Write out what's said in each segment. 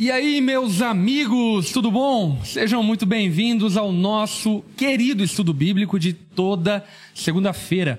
E aí, meus amigos, tudo bom? Sejam muito bem-vindos ao nosso querido estudo bíblico de toda segunda-feira.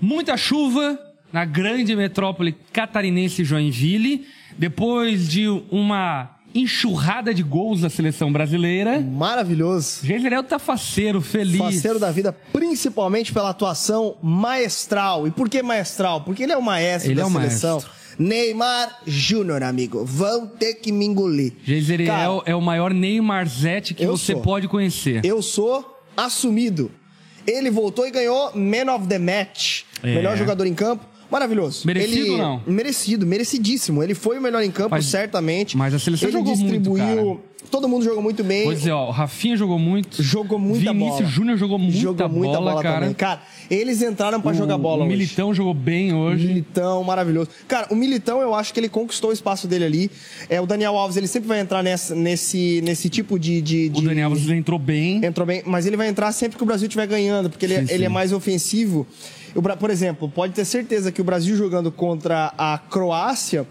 Muita chuva na grande metrópole catarinense Joinville, depois de uma enxurrada de gols da seleção brasileira. Maravilhoso. Geislerel tá faceiro, feliz. Faceiro da vida, principalmente pela atuação maestral. E por que maestral? Porque ele é o maestro Ele da é o seleção. maestro. Neymar Júnior, amigo. Vão ter que me engolir. Geislerel Cara, é o maior Neymarzete que você sou. pode conhecer. Eu sou assumido. Ele voltou e ganhou Man of the Match. É. Melhor jogador em campo. Maravilhoso. Merecido ele... ou não? Merecido, merecidíssimo. Ele foi o melhor em campo, Mas- certamente. mas a seleção ele jogou muito, distribuiu... Todo mundo jogou muito bem. Pois é, ó, o Rafinha jogou muito. Jogou muita Vinícius bola. Júnior jogou muita, Jogou muita bola, bola, cara. também. Cara, eles entraram pra jogar bola O hoje. Militão jogou bem hoje. Militão, maravilhoso. Cara, o Militão, eu acho que ele conquistou o espaço dele ali. É, o Daniel Alves, ele sempre vai entrar nessa, nesse, nesse tipo de, de, O de- Daniel Alves entrou bem. Entrou bem, mas ele vai entrar sempre que o Brasil estiver ganhando, porque ele, Sim, ele é sim. mais ofensivo. Por exemplo, pode ter certeza que o Brasil jogando contra a Croácia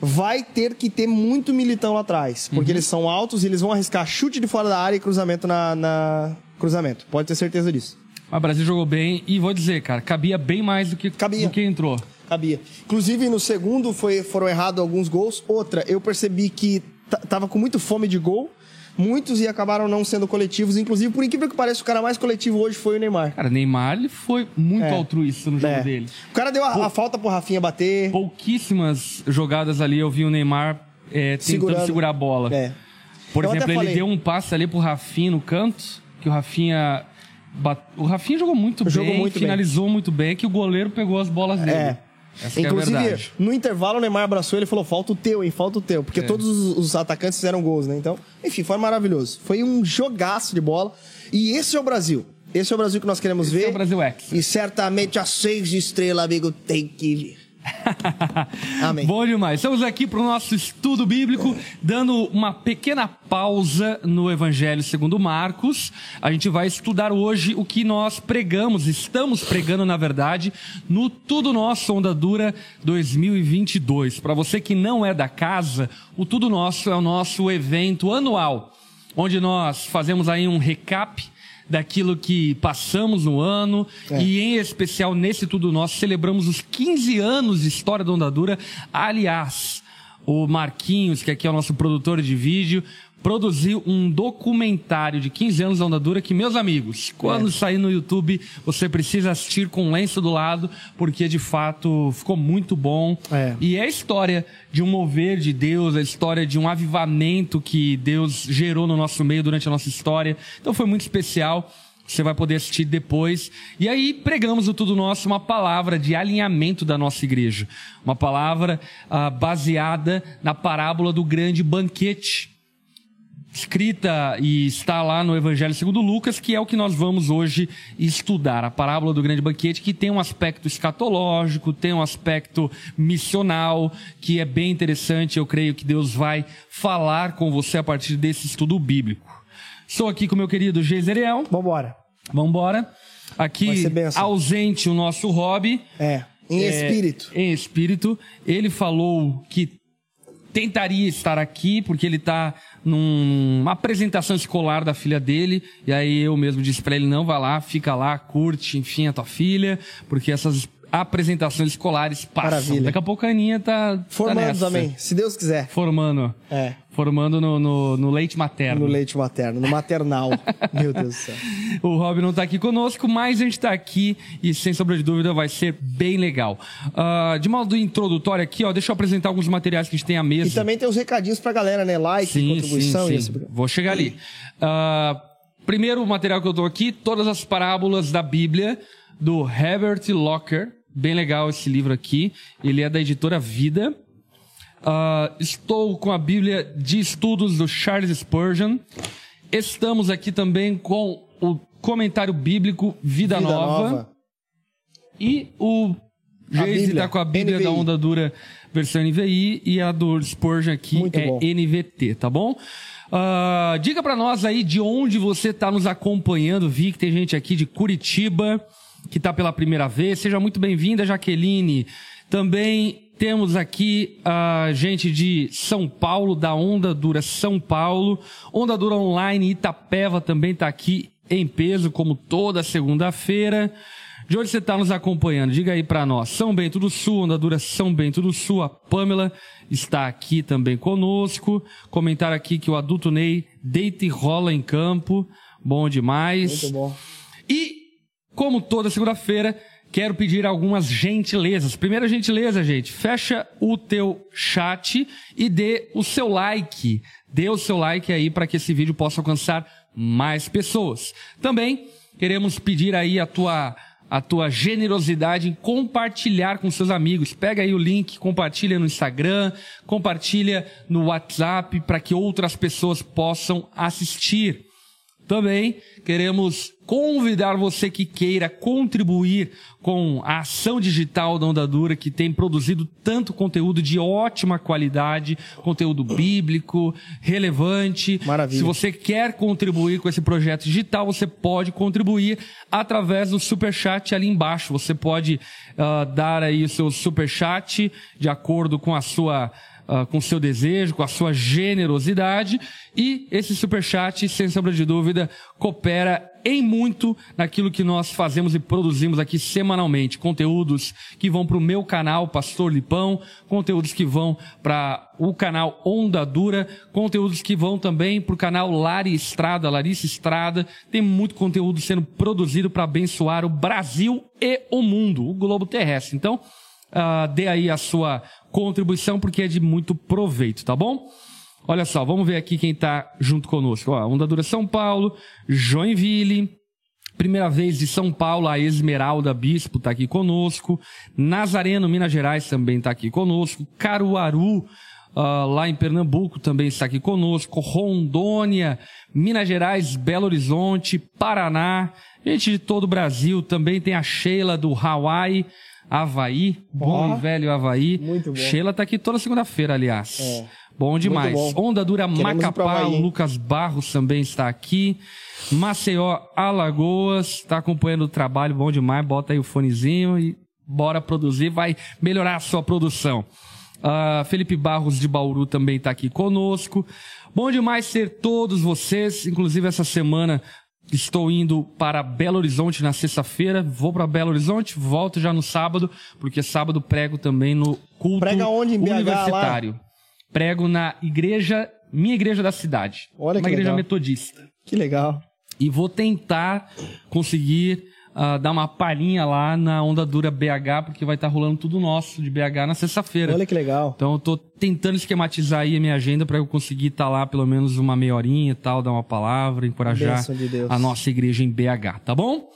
vai ter que ter muito militão lá atrás. Porque Uhum. eles são altos e eles vão arriscar chute de fora da área e cruzamento na, na- cruzamento. Pode ter certeza disso. Mas o Brasil jogou bem e vou dizer, cara, cabia bem mais do que, Cabia. do que entrou. Cabia. Inclusive, no segundo foi, foram errados alguns gols. Outra, eu percebi que tava com muito fome de gol. Muitos e acabaram não sendo coletivos. Inclusive, por incrível que pareça, o cara mais coletivo hoje foi o Neymar. Cara, Neymar ele foi muito É. altruísta no jogo É. dele. O cara deu a, a falta pro Rafinha bater. Pouquíssimas jogadas ali eu vi o Neymar é, tentando Segurando. segurar a bola. É. Por Eu exemplo, ele falei. deu um passe ali pro Rafinha no canto, que o Rafinha. bat- O Rafinha jogou muito Jogou bem, muito bem. finalizou muito bem, que o goleiro pegou as bolas dele. É. Essa é Inclusive, verdade. no intervalo, o Neymar abraçou ele e falou: falta o teu, hein? Falta o teu. Porque É. todos os, os atacantes fizeram gols, né? Então, enfim, foi maravilhoso. Foi um jogaço de bola. E esse é o Brasil. Esse é o Brasil que nós queremos Esse ver. é o Brasil X. E certamente a seis estrelas, amigo, tem que vir. Amém. Bom demais. Estamos aqui para o nosso estudo bíblico, dando uma pequena pausa no Evangelho segundo Marcos. A gente vai estudar hoje o que nós pregamos, estamos pregando, na verdade, no Tudo Nosso Onda Dura 2022. Para você que não é da casa, o Tudo Nosso é o nosso evento anual, onde nós fazemos aí um recap daquilo que passamos no ano e em especial nesse tudo nosso celebramos os 15 anos de história da Ondadura. Aliás, o Marquinhos, que aqui é o nosso produtor de vídeo, produziu um documentário de 15 anos da Ondadura que, meus amigos, quando sair no YouTube, você precisa assistir com um lenço do lado, porque de fato ficou muito bom. É. E é a história de um mover de Deus, a história de um avivamento que Deus gerou no nosso meio durante a nossa história. Então foi muito especial. Você vai poder assistir depois. E aí pregamos o Tudo Nosso uma palavra de alinhamento da nossa igreja. Uma palavra ah, baseada na parábola do grande banquete escrita e está lá no Evangelho segundo Lucas, que é o que nós vamos hoje estudar. A parábola do grande banquete, que tem um aspecto escatológico, tem um aspecto missional, que é bem interessante. Eu creio que Deus vai falar com você a partir desse estudo bíblico. Estou aqui com meu querido Geiseriel. Vambora. Vambora. Aqui, ausente o nosso hobby. É. Em É, espírito. Em espírito. Ele falou que tentaria estar aqui, porque ele está numa apresentação escolar da filha dele. E aí eu mesmo disse para ele: não, vai lá, fica lá, curte, enfim, a tua filha, porque essas apresentações escolares passam. Maravilha. Daqui a pouco a Aninha tá. tá Formando nessa. também, se Deus quiser. Formando. É. Formando no, no, no leite materno. No leite materno, no maternal. Meu Deus do céu. O Rob não tá aqui conosco, mas a gente tá aqui e sem sombra de dúvida vai ser bem legal. Ah, de modo introdutório aqui, ó, deixa eu apresentar alguns materiais que a gente tem à mesa. E também tem os recadinhos pra galera, né? Like, sim, contribuição sim, e sim. esse. Vou chegar ali. Ah, primeiro material que eu tô aqui, todas as parábolas da Bíblia do Herbert Locker. Bem legal esse livro aqui. Ele é da editora Vida. Ah, estou com a Bíblia de Estudos do Charles Spurgeon. Estamos aqui também com o comentário bíblico Vida, Vida Nova. Nova. E o A Geise Bíblia, tá com a Bíblia NVI. da Onda Dura versão NVI e a do Spurgeon aqui Muito é bom. NVT, tá bom? Ah, diga pra nós aí de onde você tá nos acompanhando. Vi que tem gente aqui de Curitiba que tá pela primeira vez. Seja muito bem-vinda, Jaqueline. Também temos aqui a gente de São Paulo, da Onda Dura São Paulo. Onda Dura Online Itapeva também está aqui em peso, como toda segunda-feira. De onde você está nos acompanhando? Diga aí para nós. São Bento do Sul, Onda Dura São Bento do Sul. A Pamela está aqui também conosco. Comentar aqui que o adulto Ney deita e rola em campo. Bom demais. Muito bom. E, como toda segunda-feira, quero pedir algumas gentilezas. Primeira gentileza, gente, fecha o teu chat e dê o seu like. Dê o seu like aí para que esse vídeo possa alcançar mais pessoas. Também queremos pedir aí a tua a tua generosidade em compartilhar com seus amigos. Pega aí o link, compartilha no Instagram, compartilha no WhatsApp para que outras pessoas possam assistir. Também queremos convidar você que queira contribuir com a ação digital da Onda Dura, que tem produzido tanto conteúdo de ótima qualidade, conteúdo bíblico, relevante. Maravilha. Se você quer contribuir com esse projeto digital, você pode contribuir através do superchat ali embaixo. Você pode uh, dar aí o seu superchat de acordo com a sua uh, com seu desejo, com a sua generosidade. E esse superchat, sem sombra de dúvida, coopera em muito naquilo que nós fazemos e produzimos aqui semanalmente. Conteúdos que vão para o meu canal, Pastor Lipão, conteúdos que vão para o canal Onda Dura, conteúdos que vão também para o canal Lari Estrada, Larissa Estrada. Tem muito conteúdo sendo produzido para abençoar o Brasil e o mundo, o globo terrestre. Então, uh, dê aí a sua contribuição porque é de muito proveito, tá bom? Olha só, vamos ver aqui quem está junto conosco. Ó, Onda Dura São Paulo, Joinville, primeira vez de São Paulo, a Esmeralda Bispo está aqui conosco, Nazareno, Minas Gerais também está aqui conosco, Caruaru, uh, lá em Pernambuco também está aqui conosco, Rondônia, Minas Gerais, Belo Horizonte, Paraná, gente de todo o Brasil, também tem a Sheila do Hawaii, Havaí, bom e velho Havaí. muito bom. Sheila tá aqui toda segunda-feira, aliás. É. Bom demais. Bom. Onda Dura Queremos Macapá, o? Lucas Barros também está aqui. Maceió, Alagoas, está acompanhando o trabalho, bom demais. Bota aí o fonezinho e bora produzir, vai melhorar a sua produção. Ah, Felipe Barros de Bauru também está aqui conosco. Bom demais ter todos vocês, inclusive essa semana estou indo para Belo Horizonte na sexta-feira. Vou para Belo Horizonte, volto já no sábado, porque sábado prego também no culto Prega onde, em BH, lá? universitário. Prego na igreja, minha igreja da cidade. Olha uma que igreja legal. metodista. Que legal. E vou tentar conseguir ah, dar uma palhinha lá na Onda Dura BH, porque vai estar rolando tudo nosso de BH na sexta-feira. Olha que legal. Então eu tô tentando esquematizar aí a minha agenda para eu conseguir estar lá pelo menos uma meia horinha e tal, dar uma palavra, encorajar de a nossa igreja em BH, tá bom?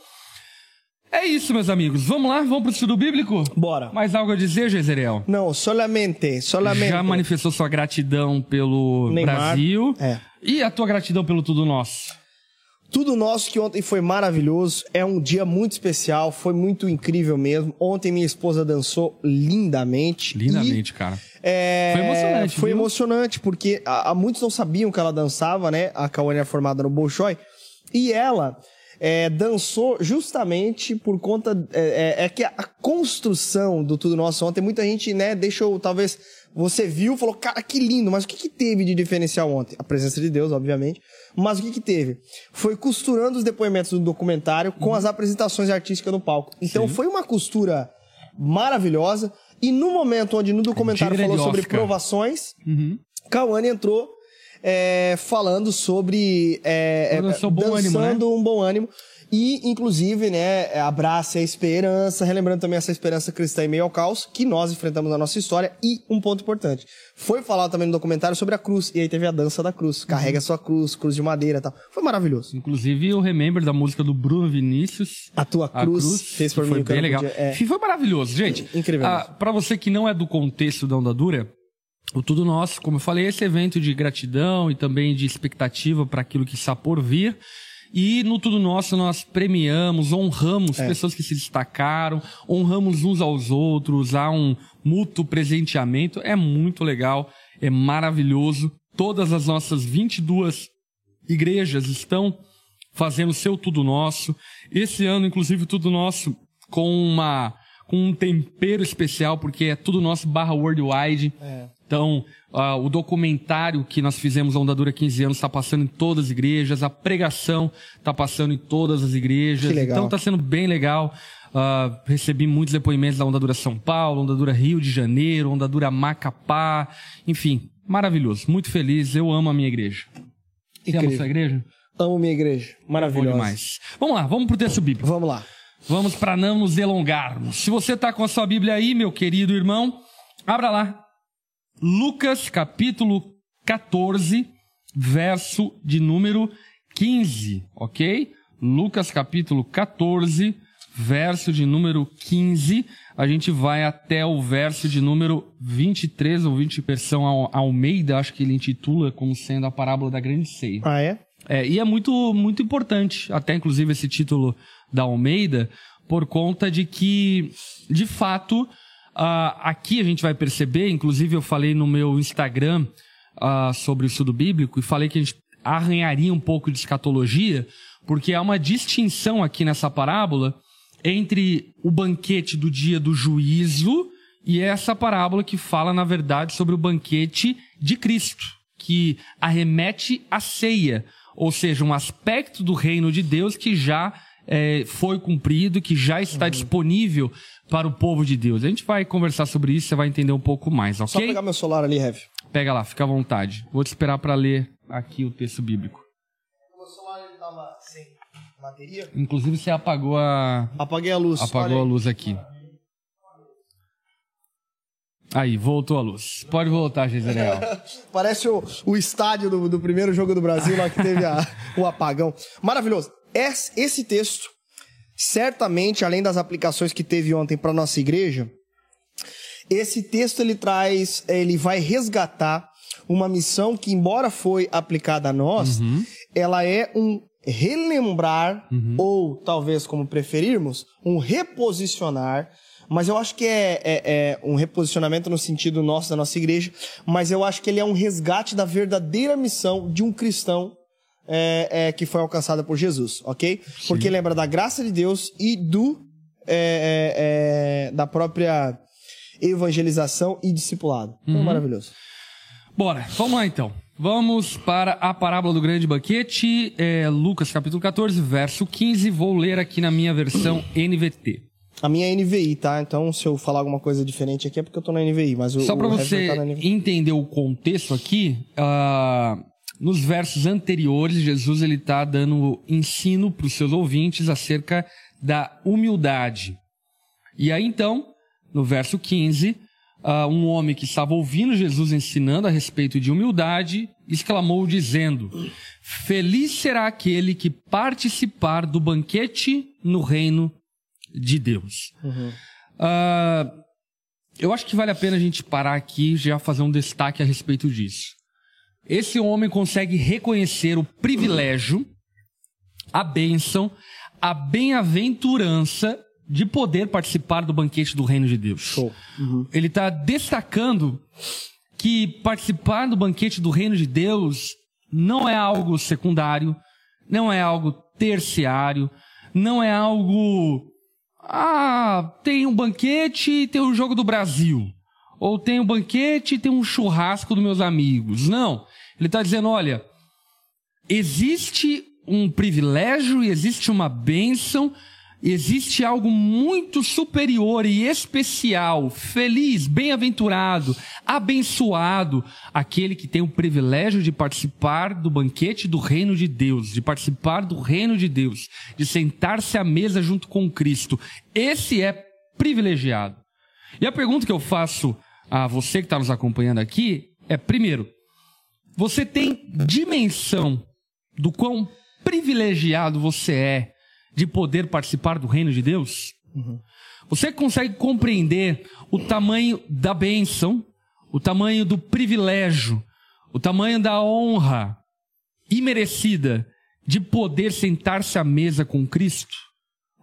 É isso, meus amigos. Vamos lá, vamos pro estudo bíblico? Bora. Mais algo a dizer, Jezerel? Não, solamente, solamente. Já manifestou sua gratidão pelo Neymar. Brasil. É. E a tua gratidão pelo tudo nosso? Tudo nosso que ontem foi maravilhoso. É um dia muito especial, foi muito incrível mesmo. Ontem minha esposa dançou lindamente. Lindamente, cara. É, Foi emocionante, Foi viu? emocionante, porque a, a muitos não sabiam que ela dançava, né? A Cauane é formada no Bolshoi. E ela é, dançou justamente por conta. É, é- é que a, a construção do Tudo Nosso ontem, muita gente, né, deixou, talvez. Você viu, falou, cara, que lindo, mas o que, que teve de diferencial ontem? A presença de Deus, obviamente. Mas o que, que teve? Foi costurando os depoimentos do documentário com as apresentações artísticas no palco. Então Uhum. Sim. foi uma costura maravilhosa. E no momento onde no documentário falou sobre provações, Uhum. Cauane entrou é, falando sobre é, é, Ela dançou bom dançando ânimo, né? um bom ânimo e inclusive né abrace a esperança relembrando também essa esperança cristã em meio ao caos que nós enfrentamos na nossa história e um ponto importante foi falado também no documentário sobre a cruz e aí teve a dança da cruz carrega sua cruz cruz de madeira e tal foi maravilhoso Inclusive, eu remember da música do Bruno Vinícius. a tua A cruz, cruz, fez por mim foi bem legal. podia- é. Foi maravilhoso, gente. Incrível Ah. Pra você que não é do contexto da Onda Dura, o Tudo Nosso, como eu falei, é esse evento de gratidão e também de expectativa para aquilo que está por vir. E no Tudo Nosso nós premiamos, honramos É. pessoas que se destacaram, honramos uns aos outros, há um mútuo presenteamento. É muito legal, é maravilhoso. Todas as nossas 22 igrejas estão fazendo seu Tudo Nosso. Esse ano, inclusive, Tudo Nosso com uma com um tempero especial, porque é tudo nosso barra worldwide. É. Então, ah, o documentário que nós fizemos, a Ondadura 15 anos, está passando em todas as igrejas, a pregação está passando em todas as igrejas. Que legal. Então, está sendo bem legal. Ah, recebi muitos depoimentos da Ondadura São Paulo, Ondadura Rio de Janeiro, Ondadura Macapá, enfim, maravilhoso. Muito feliz, eu amo a minha igreja. Você ama a Incrível. sua igreja? Amo minha igreja. Bom Maravilhosa. demais. Vamos lá, vamos pro texto bíblico. Vamos lá. Vamos para não nos delongarmos. Se você está com a sua Bíblia aí, meu querido irmão, abra lá. Lucas capítulo 14, verso de número 15, ok? Lucas capítulo 14, verso de número 15. A gente vai até o verso de número 23 ou 20, versão Al- Almeida, acho que ele intitula como sendo a parábola da grande ceia. Ah, é? É, e é muito, muito importante, até inclusive esse título da Almeida, por conta de que, de fato, ah, aqui a gente vai perceber, inclusive eu falei no meu Instagram ah, sobre o estudo bíblico e falei que a gente arranharia um pouco de escatologia, porque há uma distinção aqui nessa parábola entre o banquete do dia do juízo e essa parábola que fala, na verdade, sobre o banquete de Cristo, que arremete à ceia, ou seja, um aspecto do reino de Deus que já eh, foi cumprido, que já está disponível para o povo de Deus. A gente vai conversar sobre isso, você vai entender um pouco mais, ok? Só pegar meu celular ali, Rev. Pega lá, fica à vontade. Vou te esperar para ler aqui o texto bíblico. Meu celular ele tava sem bateria. Inclusive você apagou a Apaguei a luz. apagou a luz aqui. Aí, voltou a luz. Pode voltar, Gisele. Parece o, o estádio do, do primeiro jogo do Brasil lá que teve a- o apagão. Maravilhoso. Es- Esse texto, certamente, além das aplicações que teve ontem para nossa igreja, esse texto ele traz, ele vai resgatar uma missão que, embora foi aplicada a nós, ela é um relembrar, ou talvez como preferirmos, um reposicionar. Mas eu acho que é, é- é um reposicionamento no sentido nosso, da nossa igreja, mas eu acho que ele é um resgate da verdadeira missão de um cristão é, é, que foi alcançada por Jesus, ok? Porque lembra da graça de Deus e do é, é, é, da própria evangelização e discipulado. Então, maravilhoso. Bora, vamos lá então. Vamos para a parábola do grande banquete, é, Lucas capítulo 14, verso 15. Vou ler aqui na minha versão NVT. A minha é NVI, tá? Então, se eu falar alguma coisa diferente aqui é porque eu tô na NVI, mas o, Só para o você tá entender o contexto aqui, ah, nos versos anteriores, Jesus ele está dando ensino para os seus ouvintes acerca da humildade. E aí então, no verso 15, ah, um homem que estava ouvindo Jesus ensinando a respeito de humildade exclamou dizendo: Feliz será aquele que participar do banquete no reino de Deus. Ah, eu acho que vale a pena a gente parar aqui e já fazer um destaque a respeito disso. Esse homem consegue reconhecer o privilégio, a bênção, a bem-aventurança de poder participar do banquete do reino de Deus. Show. Ele está destacando que participar do banquete do reino de Deus não é algo secundário, não é algo terciário, não é algo. Ah, tem um banquete e tem o jogo do Brasil. Ou tem um banquete e tem um churrasco dos meus amigos. Não. Ele está dizendo: olha, existe um privilégio e existe uma bênção, existe algo muito superior e especial, feliz, bem-aventurado, abençoado, aquele que tem o privilégio de participar do banquete do reino de Deus, de participar do reino de Deus, de sentar-se à mesa junto com Cristo. Esse é privilegiado. E a pergunta que eu faço a você que está nos acompanhando aqui é: primeiro, você tem dimensão do quão privilegiado você é de poder participar do reino de Deus? Você consegue compreender o tamanho da bênção, o tamanho do privilégio, o tamanho da honra imerecida de poder sentar-se à mesa com Cristo?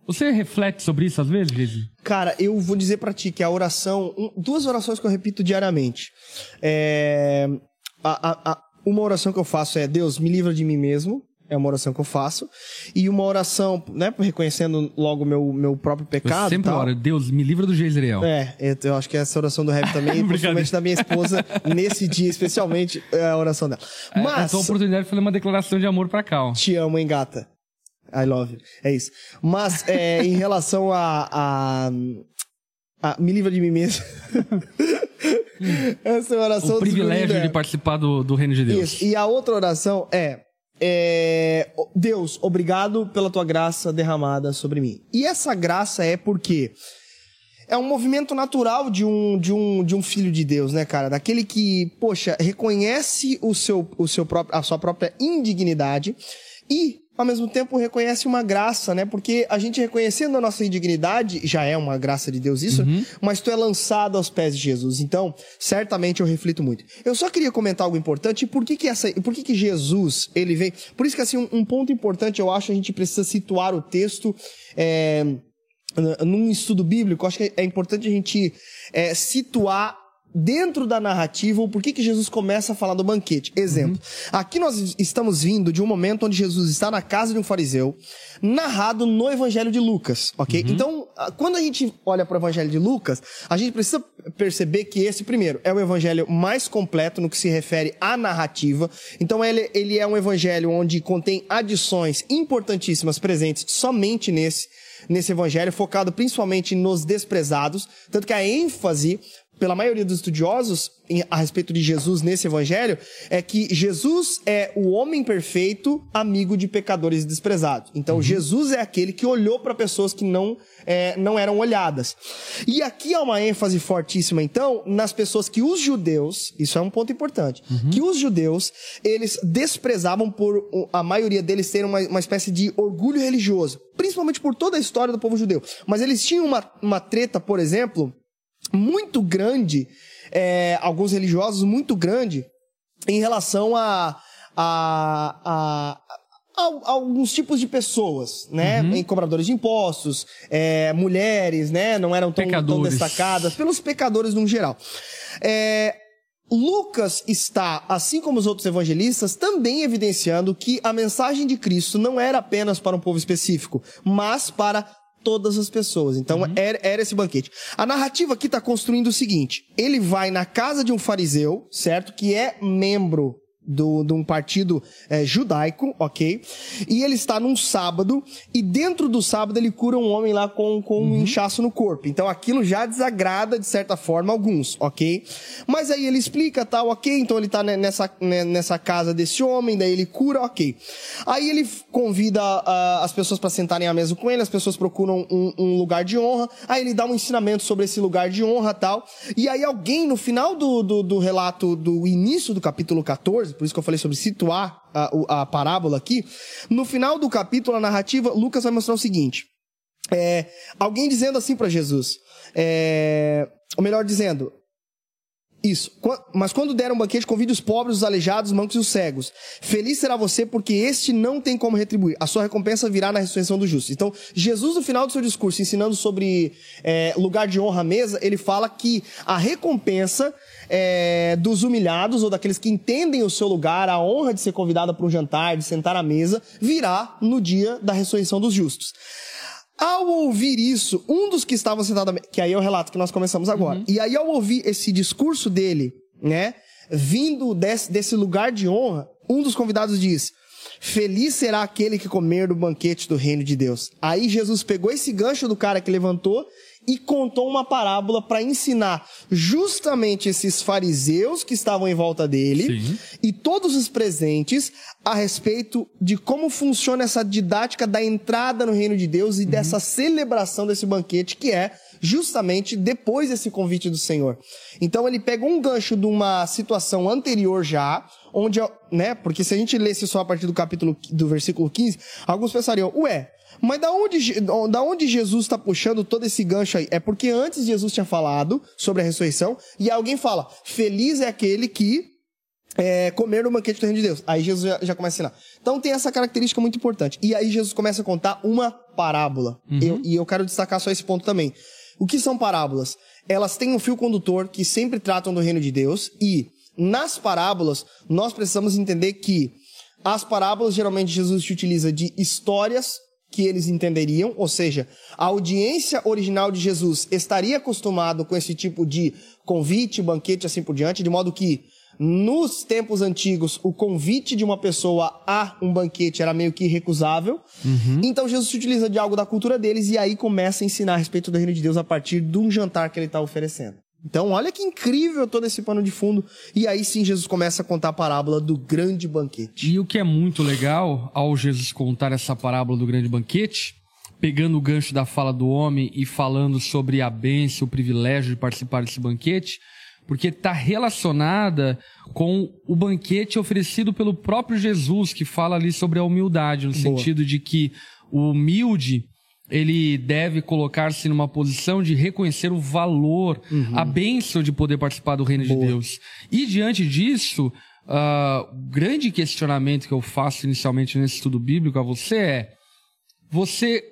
Você reflete sobre isso às vezes, Gezi? Cara, eu vou dizer pra ti que a oração, duas orações que eu repito diariamente. É, a- a- a- uma oração que eu faço é: Deus, me livra de mim mesmo. É uma oração que eu faço. E uma oração, né, reconhecendo logo meu meu próprio Eu pecado. sempre tal. oro, Deus, me livra do Jezreel. É, eu, eu acho que essa oração do rap também, principalmente da minha esposa, nesse dia especialmente, é a oração dela. É, é Mas, a tua oportunidade de fazer uma declaração de amor pra Cal. te amo, hein, gata? I love you. É isso. Mas, é, em relação a, a, a- Me livra de mim mesmo. essa é a oração O privilégio dos de participar do, do reino de Deus. Isso. E a outra oração é, é, Deus, obrigado pela tua graça derramada sobre mim. E essa graça é porque é um movimento natural de um, de um, de um filho de Deus, né, cara? Daquele que, poxa, reconhece o seu, o seu próprio, a sua própria indignidade e, ao mesmo tempo, reconhece uma graça, né? Porque a gente reconhecendo a nossa indignidade, já é uma graça de Deus isso, mas tu é lançado aos pés de Jesus. Então, certamente eu reflito muito. Eu só queria comentar algo importante, por que que essa, por que que Jesus, ele vem... Por isso que, assim, um, um ponto importante, eu acho, a gente precisa situar o texto... É, num estudo bíblico, acho que é importante a gente é, situar dentro da narrativa o porquê que Jesus começa a falar do banquete. Exemplo, aqui nós estamos vindo de um momento onde Jesus está na casa de um fariseu, narrado no Evangelho de Lucas, ok? Então, a- quando a gente olha para o Evangelho de Lucas, a gente precisa perceber que esse, primeiro, é o evangelho mais completo no que se refere à narrativa. Então, ele, ele é um evangelho onde contém adições importantíssimas presentes somente nesse nesse evangelho, focado principalmente nos desprezados, tanto que a ênfase pela maioria dos estudiosos em- a respeito de Jesus nesse evangelho é que Jesus é o homem perfeito, amigo de pecadores desprezados. Então Jesus é aquele que olhou para pessoas que não é, não eram olhadas. E aqui há uma ênfase fortíssima então nas pessoas que os judeus, isso é um ponto importante, que os judeus eles desprezavam por a maioria deles terem uma, uma espécie de orgulho religioso, principalmente por toda a história do povo judeu. Mas eles tinham uma, uma treta, por exemplo, muito grande, é, alguns religiosos muito grande, em relação a, a, a, a- alguns tipos de pessoas, né? Em cobradores de impostos, é, mulheres, né? Não eram tão, tão destacadas, pelos pecadores no geral. É, Lucas está, assim como os outros evangelistas, também evidenciando que a mensagem de Cristo não era apenas para um povo específico, mas para todas as pessoas. Então, era, era esse banquete. A narrativa aqui está construindo o seguinte: ele vai na casa de um fariseu, certo? Que é membro do, de um partido eh, judaico, ok? E ele está num sábado, e dentro do sábado ele cura um homem lá com, com um inchaço no corpo. Então aquilo já desagrada, de certa forma, alguns, ok? Mas aí ele explica, tal, ok? Então ele tá ne- nessa, ne- nessa casa desse homem, daí ele cura, ok. Aí ele convida ah, as pessoas para sentarem à mesa com ele, as pessoas procuram um, um lugar de honra, aí ele dá um ensinamento sobre esse lugar de honra tal. E aí alguém, no final do, do, do relato do início do capítulo 14, por isso que eu falei sobre situar a, a parábola aqui, no final do capítulo, a narrativa, Lucas vai mostrar o seguinte. É, alguém dizendo assim para Jesus, é, ou melhor dizendo, isso. Mas quando der um banquete, convide os pobres, os aleijados, os mancos e os cegos. Feliz será você, porque este não tem como retribuir. A sua recompensa virá na ressurreição dos justos. Então, Jesus, no final do seu discurso, ensinando sobre é, lugar de honra à mesa, ele fala que a recompensa é, dos humilhados ou daqueles que entendem o seu lugar, a honra de ser convidada para um jantar, de sentar à mesa, virá no dia da ressurreição dos justos. Ao ouvir isso, um dos que estavam sentados, que aí é o relato que nós começamos agora. E aí, ao ouvir esse discurso dele, né, vindo desse, desse lugar de honra, um dos convidados diz: Feliz será aquele que comer do banquete do reino de Deus. Aí Jesus pegou esse gancho do cara que levantou e contou uma parábola para ensinar justamente esses fariseus que estavam em volta dele Sim. e todos os presentes a respeito de como funciona essa didática da entrada no reino de Deus e dessa celebração desse banquete que é justamente depois desse convite do Senhor. Então ele pega um gancho de uma situação anterior já, onde, né, porque se a gente lesse só a partir do capítulo do versículo 15, alguns pensariam, ué, mas da onde, da onde Jesus está puxando todo esse gancho aí? É porque antes Jesus tinha falado sobre a ressurreição e alguém fala: Feliz é aquele que é, comer no banquete do reino de Deus. Aí Jesus já, já começa a ensinar. Então tem essa característica muito importante. E aí Jesus começa a contar uma parábola. Eu- e eu quero destacar só esse ponto também. O que são parábolas? Elas têm um fio condutor que sempre tratam do reino de Deus e nas parábolas nós precisamos entender que As parábolas, geralmente, Jesus se utiliza de histórias que eles entenderiam, ou seja, a audiência original de Jesus estaria acostumado com esse tipo de convite, banquete, assim por diante, de modo que nos tempos antigos o convite de uma pessoa a um banquete era meio que irrecusável. Uhum. Então Jesus se utiliza de algo da cultura deles e aí começa a ensinar a respeito do reino de Deus a partir de um jantar que ele está oferecendo. Então, olha que incrível todo esse pano de fundo. E aí sim Jesus começa a contar a parábola do grande banquete. E o que é muito legal ao Jesus contar essa parábola do grande banquete, pegando o gancho da fala do homem e falando sobre a bênção, o privilégio de participar desse banquete, porque está relacionada com o banquete oferecido pelo próprio Jesus, que fala ali sobre a humildade, no Boa. sentido de que o humilde ele deve colocar-se numa posição de reconhecer o valor, uhum. a bênção de poder participar do reino Boa. de Deus. E diante disso, uh, o grande questionamento que eu faço inicialmente nesse estudo bíblico a você é: você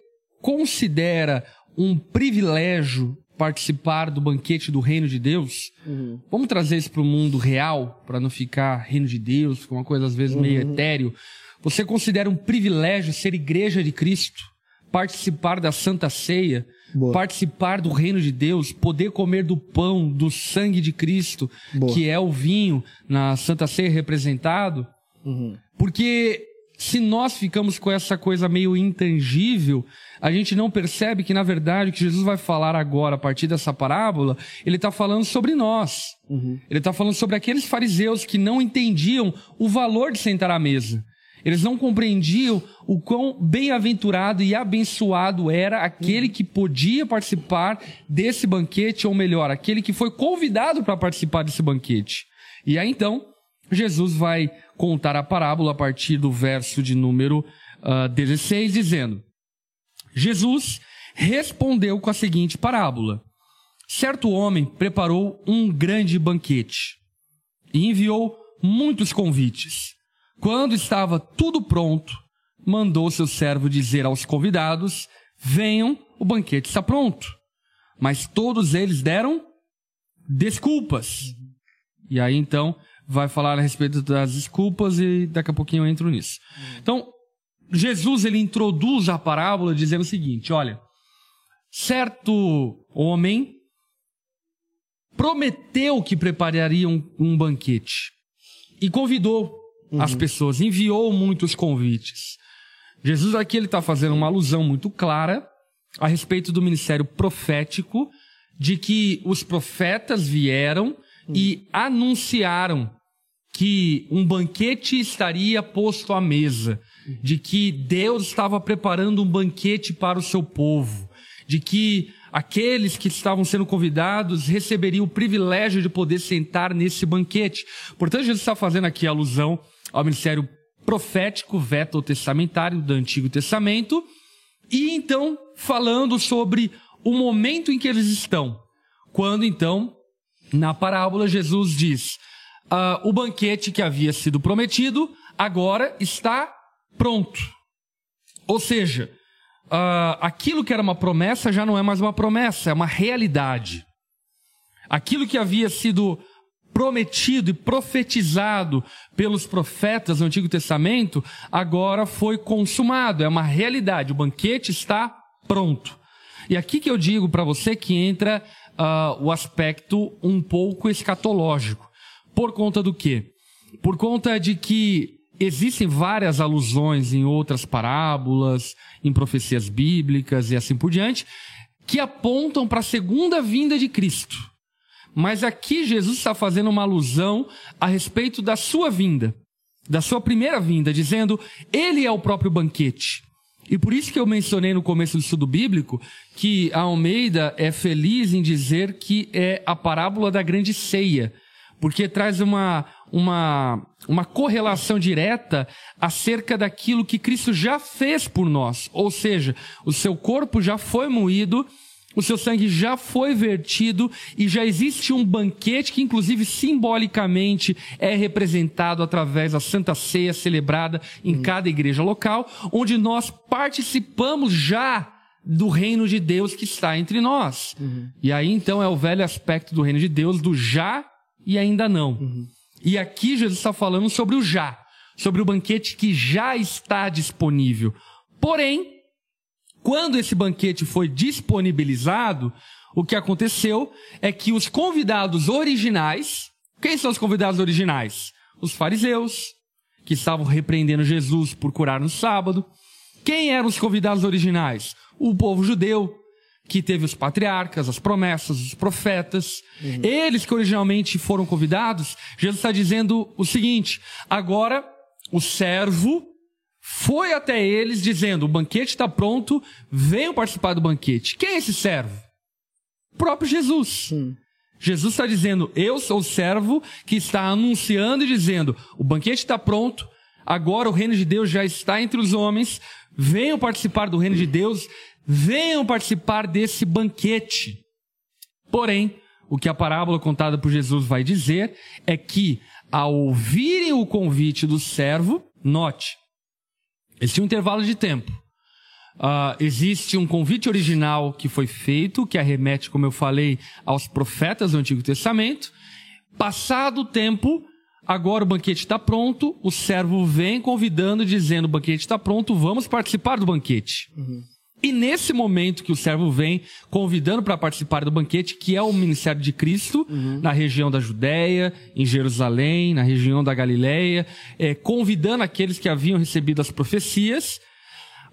considera um privilégio participar do banquete do reino de Deus? Uhum. Vamos trazer isso para o mundo real, para não ficar reino de Deus, que é uma coisa às vezes uhum. meio etéreo. Você considera um privilégio ser igreja de Cristo? Participar da Santa Ceia, Boa. participar do reino de Deus, poder comer do pão, do sangue de Cristo, Boa. que é o vinho na Santa Ceia representado. Uhum. Porque se nós ficamos com essa coisa meio intangível, a gente não percebe que, na verdade, o que Jesus vai falar agora, a partir dessa parábola, ele está falando sobre nós. Uhum. Ele está falando sobre aqueles fariseus que não entendiam o valor de sentar à mesa. Eles não compreendiam o quão bem-aventurado e abençoado era aquele que podia participar desse banquete, ou melhor, aquele que foi convidado para participar desse banquete. E aí então, Jesus vai contar a parábola a partir do verso de número uh, ah, 16, dizendo: Jesus respondeu com a seguinte parábola: Certo homem preparou um grande banquete e enviou muitos convites. Quando estava tudo pronto, mandou seu servo dizer aos convidados: Venham, o banquete está pronto. Mas todos eles deram desculpas. E aí então vai falar a respeito das desculpas e daqui a pouquinho eu entro nisso. Então, Jesus ele introduz a parábola dizendo o seguinte: olha, certo homem prometeu que prepararia um, um banquete e convidou uhum. as pessoas, enviou muitos convites. Jesus aqui ele está fazendo uma alusão muito clara a respeito do ministério profético, de que os profetas vieram uhum. e anunciaram que um banquete estaria posto à mesa, de que Deus estava preparando um banquete para o seu povo, de que aqueles que estavam sendo convidados receberiam o privilégio de poder sentar nesse banquete. Portanto, Jesus está fazendo aqui alusão ao ministério profético veto-testamentário do Antigo Testamento, e então falando sobre o momento em que eles estão. Quando então, na parábola, Jesus diz: uh, o banquete que havia sido prometido agora está pronto. Ou seja, uh, aquilo que era uma promessa já não é mais uma promessa, é uma realidade. Aquilo que havia sido prometido e profetizado pelos profetas no Antigo Testamento, agora foi consumado, é uma realidade, o banquete está pronto. E aqui que eu digo para você que entra uh, o aspecto um pouco escatológico. Por conta do quê? Por conta de que existem várias alusões em outras parábolas, em profecias bíblicas e assim por diante, que apontam para a segunda vinda de Cristo. Mas aqui Jesus está fazendo uma alusão a respeito da sua vinda, da sua primeira vinda, dizendo: Ele é o próprio banquete. E por isso que eu mencionei no começo do estudo bíblico que a Almeida é feliz em dizer que é a parábola da grande ceia, porque traz uma, uma, uma correlação direta acerca daquilo que Cristo já fez por nós. Ou seja, o seu corpo já foi moído o seu sangue já foi vertido e já existe um banquete que, inclusive, simbolicamente é representado através da Santa Ceia celebrada em uhum. cada igreja local, onde nós participamos já do reino de Deus que está entre nós. Uhum. E aí, então, é o velho aspecto do reino de Deus, do já e ainda não. Uhum. E aqui Jesus está falando sobre o já. sobre o banquete que já está disponível. Porém, quando esse banquete foi disponibilizado, o que aconteceu é que os convidados originais, quem são os convidados originais? Os fariseus, que estavam repreendendo Jesus por curar no sábado. Quem eram os convidados originais? O povo judeu, que teve os patriarcas, as promessas, os profetas. Uhum. Eles que originalmente foram convidados, Jesus está dizendo o seguinte: agora o servo foi até eles dizendo: o banquete está pronto, venham participar do banquete. Quem é esse servo? O próprio Jesus. Jesus está dizendo: eu sou o servo que está anunciando e dizendo: o banquete está pronto, agora o reino de Deus já está entre os homens, venham participar do reino de Deus, venham participar desse banquete. Porém, o que a parábola contada por Jesus vai dizer é que, ao ouvirem o convite do servo, note, existe um intervalo de tempo. Uh, existe um convite original que foi feito, que arremete, como eu falei, aos profetas do Antigo Testamento. Passado o tempo, agora o banquete está pronto, o servo vem convidando, dizendo: o banquete está pronto, vamos participar do banquete. Uhum. E nesse momento que o servo vem convidando para participar do banquete, que é o ministério de Cristo, uhum. na região da Judéia, em Jerusalém, na região da Galileia, é, convidando aqueles que haviam recebido as profecias.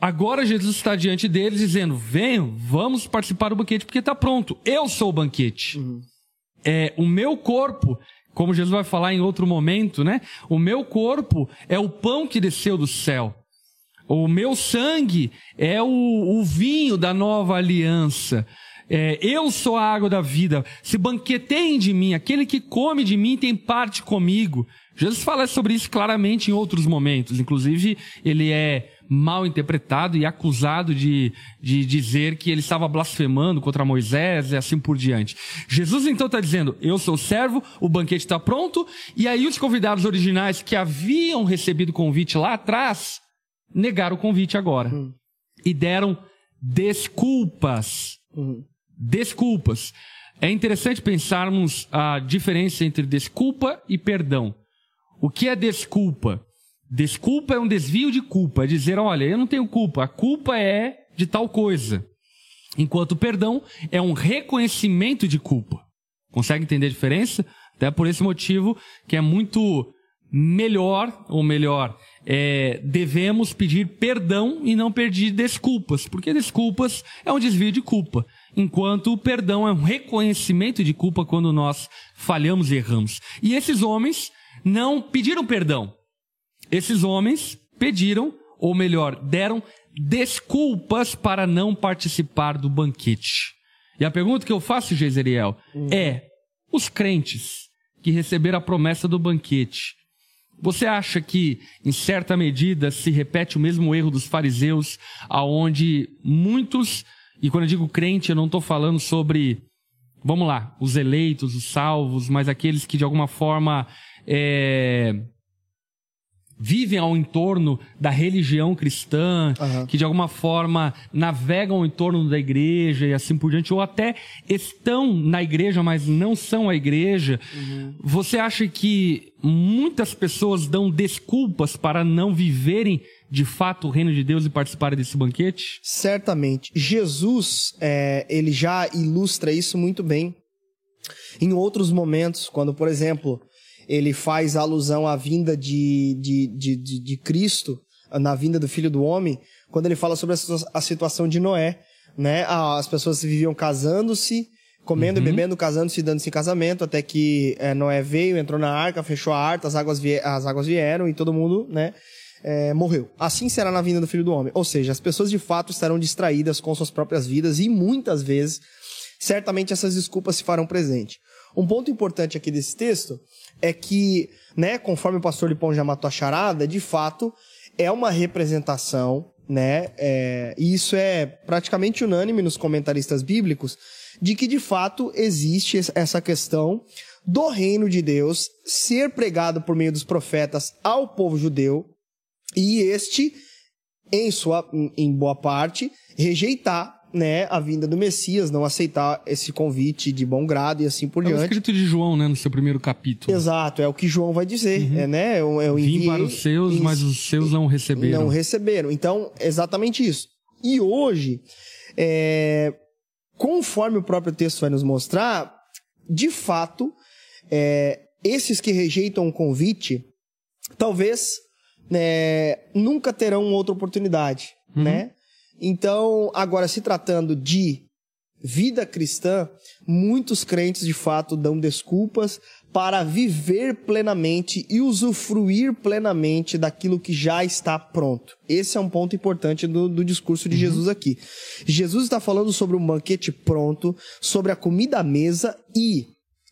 Agora Jesus está diante deles dizendo: venham, vamos participar do banquete porque está pronto. Eu sou o banquete. Uhum. É, o meu corpo, como Jesus vai falar em outro momento, né? O meu corpo é o pão que desceu do céu. O meu sangue é o, o vinho da nova aliança. É, eu sou a água da vida. Se banqueteiem de mim, aquele que come de mim tem parte comigo. Jesus fala sobre isso claramente em outros momentos. Inclusive, ele é mal interpretado e acusado de, de dizer que ele estava blasfemando contra Moisés e assim por diante. Jesus então está dizendo: Eu sou servo, o banquete está pronto. E aí, os convidados originais que haviam recebido o convite lá atrás negaram o convite agora. Uhum. E deram desculpas. Uhum. Desculpas. É interessante pensarmos a diferença entre desculpa e perdão. O que é desculpa? Desculpa é um desvio de culpa, é dizer, olha, eu não tenho culpa, a culpa é de tal coisa. Enquanto perdão é um reconhecimento de culpa. Consegue entender a diferença? Até por esse motivo que é muito melhor, ou melhor, é, devemos pedir perdão e não pedir desculpas, porque desculpas é um desvio de culpa, enquanto o perdão é um reconhecimento de culpa quando nós falhamos e erramos. E esses homens não pediram perdão. Esses homens pediram, ou melhor, deram desculpas para não participar do banquete. E a pergunta que eu faço, Jezeriel, uhum. é: os crentes que receberam a promessa do banquete, você acha que, em certa medida, se repete o mesmo erro dos fariseus, aonde muitos, e quando eu digo crente, eu não estou falando sobre, vamos lá, os eleitos, os salvos, mas aqueles que de alguma forma é, vivem ao entorno da religião cristã, uhum. que de alguma forma navegam ao entorno da igreja e assim por diante, ou até estão na igreja, mas não são a igreja. Uhum. Você acha que muitas pessoas dão desculpas para não viverem de fato o reino de Deus e participarem desse banquete? Certamente. Jesus, é, ele já ilustra isso muito bem em outros momentos, quando, por exemplo, ele faz alusão à vinda de, de, de, de, de Cristo, na vinda do Filho do Homem, quando ele fala sobre a, situação de Noé. Né? As pessoas viviam casando-se, comendo uhum. e bebendo, casando-se e dando-se em casamento, até que é, Noé veio, entrou na arca, fechou a arca, as águas, as águas vieram e todo mundo né, é, morreu. Assim será na vinda do Filho do Homem. Ou seja, as pessoas de fato estarão distraídas com suas próprias vidas e muitas vezes, certamente essas desculpas se farão presente. Um ponto importante aqui desse texto é que, né, conforme o pastor Lipão já matou a charada, de fato, é uma representação, né, é, e isso é praticamente unânime nos comentaristas bíblicos, de que de fato existe essa questão do reino de Deus ser pregado por meio dos profetas ao povo judeu e este, em sua, em boa parte, rejeitar né, a vinda do Messias, não aceitar esse convite de bom grado e assim por É o diante. escrito de João, né, no seu primeiro capítulo. Exato, é o que João vai dizer, é, né? Eu, eu Vim enviei para os seus, e- mas os seus não receberam. não receberam. Então, exatamente isso. E hoje, é, conforme o próprio texto vai nos mostrar, de fato, é, esses que rejeitam o convite, talvez né, nunca terão outra oportunidade, Uhum. né? Então, agora se tratando de vida cristã, muitos crentes de fato dão desculpas para viver plenamente e usufruir plenamente daquilo que já está pronto. Esse é um ponto importante do, do discurso de Jesus aqui. Jesus está falando sobre um banquete pronto, sobre a comida à mesa e,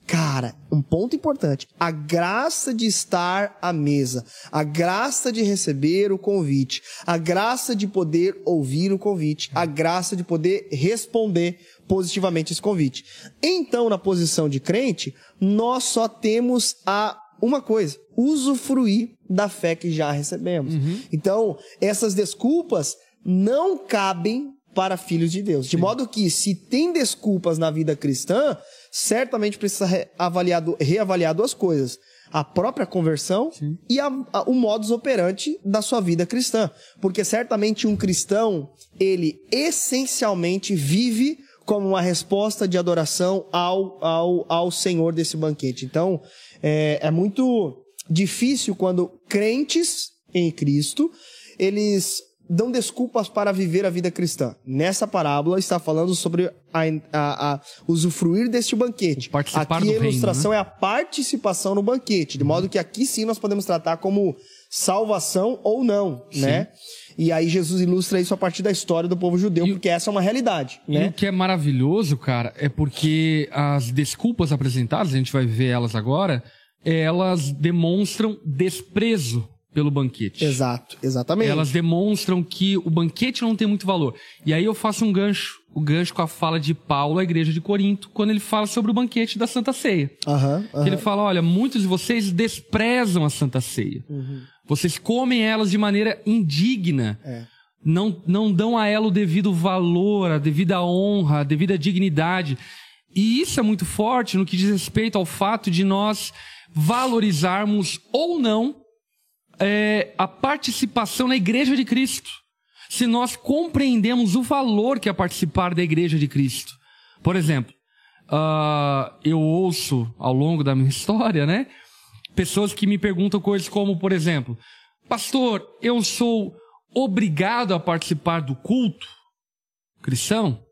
cara, um ponto importante: a graça de estar à mesa, a graça de receber o convite, a graça de poder ouvir o convite, a graça de poder responder positivamente esse convite. Então, na posição de crente, nós só temos a uma coisa: usufruir da fé que já recebemos. Então, essas desculpas não cabem para filhos de Deus. De modo que, se tem desculpas na vida cristã, certamente precisa re- avaliar do- reavaliar duas coisas. A própria conversão e a- a- o modus operandi da sua vida cristã. Porque certamente um cristão, ele essencialmente vive como uma resposta de adoração ao, ao, ao Senhor desse banquete. Então, é, é muito difícil quando crentes em Cristo, eles dão desculpas para viver a vida cristã. Nessa parábola está falando sobre a, a- a usufruir deste banquete. Participar aqui a reino, né? ilustração é a participação no banquete, de modo que aqui sim nós podemos tratar como salvação ou não, né? E aí Jesus ilustra isso a partir da história do povo judeu, E- porque essa é uma realidade, E o né? que é maravilhoso, cara, é porque as desculpas apresentadas, a gente vai ver elas agora, elas demonstram desprezo pelo banquete. Exato, exatamente. Elas demonstram que o banquete não tem muito valor. E aí eu faço um gancho, o gancho com a fala de Paulo à igreja de Corinto, quando ele fala sobre o banquete da Santa Ceia. Aham, Que aham. ele fala, olha, muitos de vocês desprezam a Santa Ceia. Vocês comem elas de maneira indigna. É. Não, não dão a ela o devido valor, a devida honra, a devida dignidade. E isso é muito forte no que diz respeito ao fato de nós valorizarmos ou não é, a participação na igreja de Cristo. Se nós compreendemos o valor que é participar da igreja de Cristo. Por exemplo, ah, eu ouço ao longo da minha história, né? Pessoas que me perguntam coisas como, por exemplo, Pastor, eu sou obrigado a participar do culto cristão?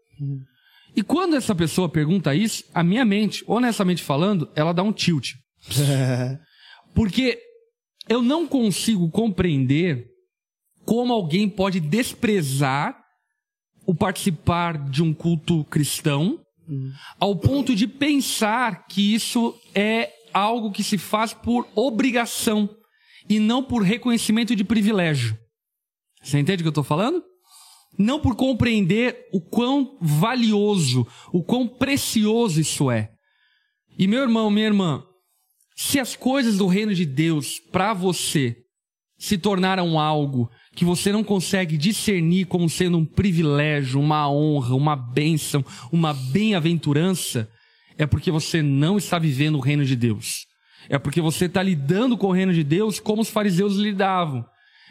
E quando essa pessoa pergunta isso, a minha mente, honestamente falando, ela dá um tilt. Porque eu não consigo compreender como alguém pode desprezar o participar de um culto cristão ao ponto de pensar que isso é algo que se faz por obrigação e não por reconhecimento de privilégio. Você entende o que eu estou falando? Não por compreender o quão valioso, o quão precioso isso é. E meu irmão, minha irmã, se as coisas do reino de Deus para você se tornaram algo que você não consegue discernir como sendo um privilégio, uma honra, uma bênção, uma bem-aventurança, é porque você não está vivendo o reino de Deus. É porque você está lidando com o reino de Deus como os fariseus lidavam.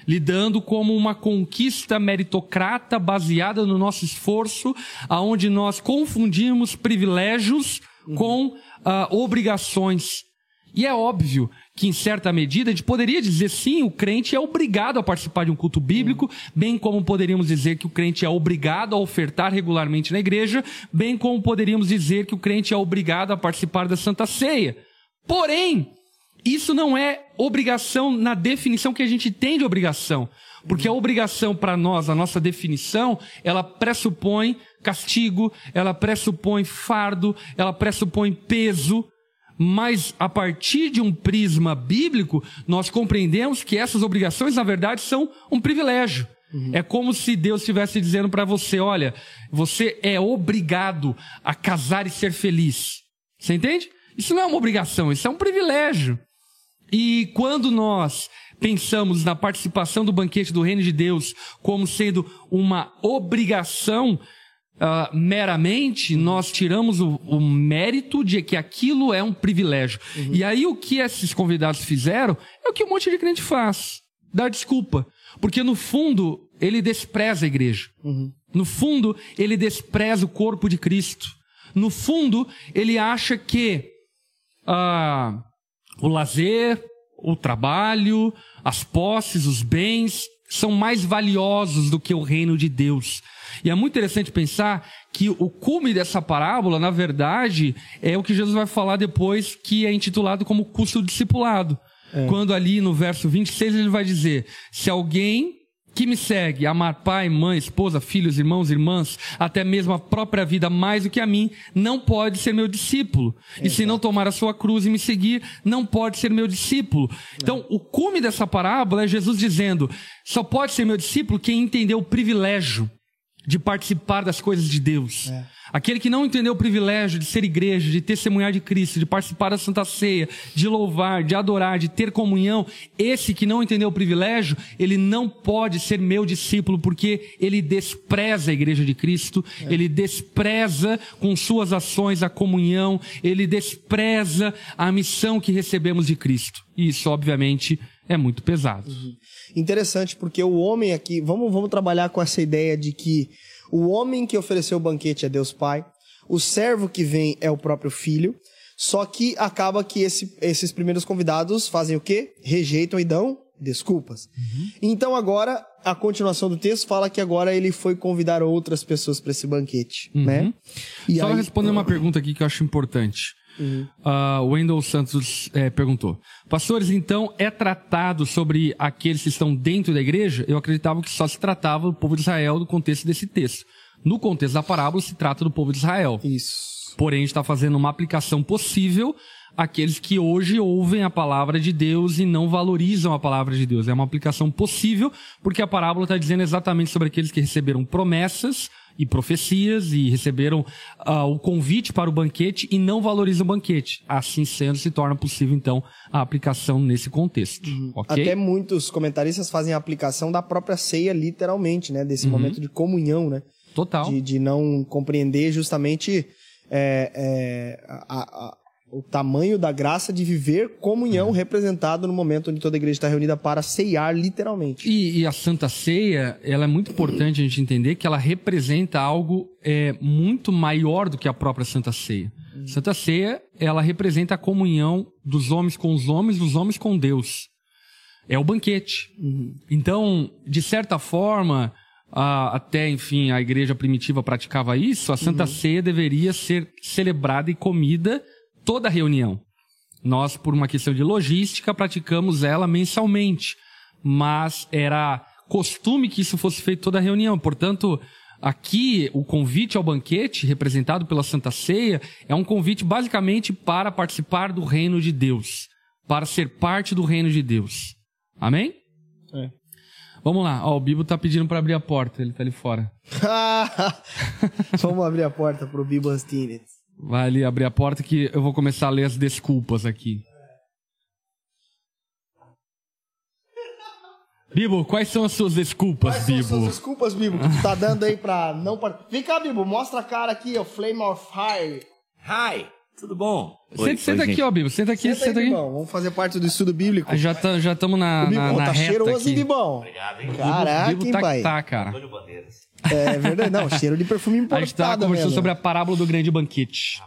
Lidando como uma conquista meritocrata baseada no nosso esforço, aonde nós confundimos privilégios com ah, obrigações. E é óbvio que, em certa medida, a gente poderia dizer sim, o crente é obrigado a participar de um culto bíblico, bem como poderíamos dizer que o crente é obrigado a ofertar regularmente na igreja, bem como poderíamos dizer que o crente é obrigado a participar da Santa Ceia. Porém, isso não é obrigação na definição que a gente tem de obrigação. Porque a obrigação para nós, a nossa definição, ela pressupõe castigo, ela pressupõe fardo, ela pressupõe peso. Mas a partir de um prisma bíblico, nós compreendemos que essas obrigações, na verdade, são um privilégio. É como se Deus estivesse dizendo para você: olha, você é obrigado a casar e ser feliz. Você entende? Isso não é uma obrigação, isso é um privilégio. E quando nós pensamos na participação do banquete do reino de Deus como sendo uma obrigação, uh, meramente, nós tiramos o, o, mérito de que aquilo é um privilégio. Uhum. E aí o que esses convidados fizeram é o que um monte de crente faz: dar desculpa. Porque no fundo, ele despreza a igreja. Uhum. No fundo, ele despreza o corpo de Cristo. No fundo, ele acha que uh, o lazer, o trabalho, as posses, os bens são mais valiosos do que o reino de Deus. E é muito interessante pensar que o cume dessa parábola, na verdade, é o que Jesus vai falar depois, que é intitulado como custo do discipulado. É. Quando ali no verso 26 ele vai dizer: Se alguém que me segue, amar pai, mãe, esposa, filhos, irmãos, irmãs, até mesmo a própria vida mais do que a mim, não pode ser meu discípulo. Exato. E se não tomar a sua cruz e me seguir, não pode ser meu discípulo. Então, o cume dessa parábola é Jesus dizendo: só pode ser meu discípulo quem entendeu o privilégio de participar das coisas de Deus. É. Aquele que não entendeu o privilégio de ser igreja, de testemunhar de Cristo, de participar da Santa Ceia, de louvar, de adorar, de ter comunhão, esse que não entendeu o privilégio, ele não pode ser meu discípulo porque ele despreza a igreja de Cristo, é. ele despreza com suas ações a comunhão, ele despreza a missão que recebemos de Cristo. E isso, obviamente, é muito pesado. Uhum. Interessante, porque o homem aqui, vamos, vamos trabalhar com essa ideia de que o homem que ofereceu o banquete é Deus Pai, o servo que vem é o próprio filho, só que acaba que esse, esses primeiros convidados fazem o quê? Rejeitam e dão desculpas. Uhum. Então agora a continuação do texto fala que agora ele foi convidar outras pessoas para esse banquete, uhum. né? E Só aí... responder uma pergunta aqui que eu acho importante. Uhum. Uh, o Wendell Santos é, perguntou: Pastores, então é tratado sobre aqueles que estão dentro da igreja? Eu acreditava que só se tratava do povo de Israel no contexto desse texto. No contexto da parábola, se trata do povo de Israel. Isso. Porém, a gente está fazendo uma aplicação possível àqueles que hoje ouvem a palavra de Deus e não valorizam a palavra de Deus. É uma aplicação possível, porque a parábola está dizendo exatamente sobre aqueles que receberam promessas e profecias e receberam uh, o convite para o banquete e não valorizam o banquete. Assim sendo, se torna possível, então, a aplicação nesse contexto. Uhum. Okay? Até muitos comentaristas fazem a aplicação da própria ceia, literalmente, né? Desse uhum. momento de comunhão, né? Total. De, de não compreender justamente é, é, a, a o tamanho da graça de viver comunhão é. representado no momento onde toda a igreja está reunida para ceiar, literalmente. E, e, a Santa Ceia, ela é muito importante a gente entender que ela representa algo é, muito maior do que a própria Santa Ceia. Uhum. Santa Ceia, ela representa a comunhão dos homens com os homens, dos homens com Deus. É o banquete. Uhum. Então, de certa forma, a, até, enfim, a igreja primitiva praticava isso, a Santa uhum. Ceia deveria ser celebrada e comida toda reunião. Nós, por uma questão de logística, praticamos ela mensalmente, mas era costume que isso fosse feito toda reunião. Portanto, aqui o convite ao banquete, representado pela Santa Ceia, é um convite basicamente para participar do reino de Deus, para ser parte do reino de Deus. Amém? É. Vamos lá, ó, o Bibo tá pedindo para abrir a porta, ele tá ali fora. Vamos abrir a porta pro Bibo Anstines. Vai ali abrir a porta que eu vou começar a ler as desculpas aqui. Bibo, quais são as suas desculpas, quais Bibo? Quais são as suas desculpas, Bibo, que tu tá dando aí pra não... Vem cá, Bibo, mostra a cara aqui, o Flame of Fire. Hi, tudo bom? Oi, senta, senta aqui, ó, Bibo, senta aqui, senta, senta aí, aqui. Bibão. Vamos fazer parte do estudo bíblico. Ah, já estamos já na, na, na tá reta cheiroso, aqui. Bibão. Obrigado, hein? Caraca, Bibo, Bibo tá, pai. tá, cara. É verdade, não, cheiro de perfume importado A gente tava conversando mesmo. sobre a parábola do grande banquete.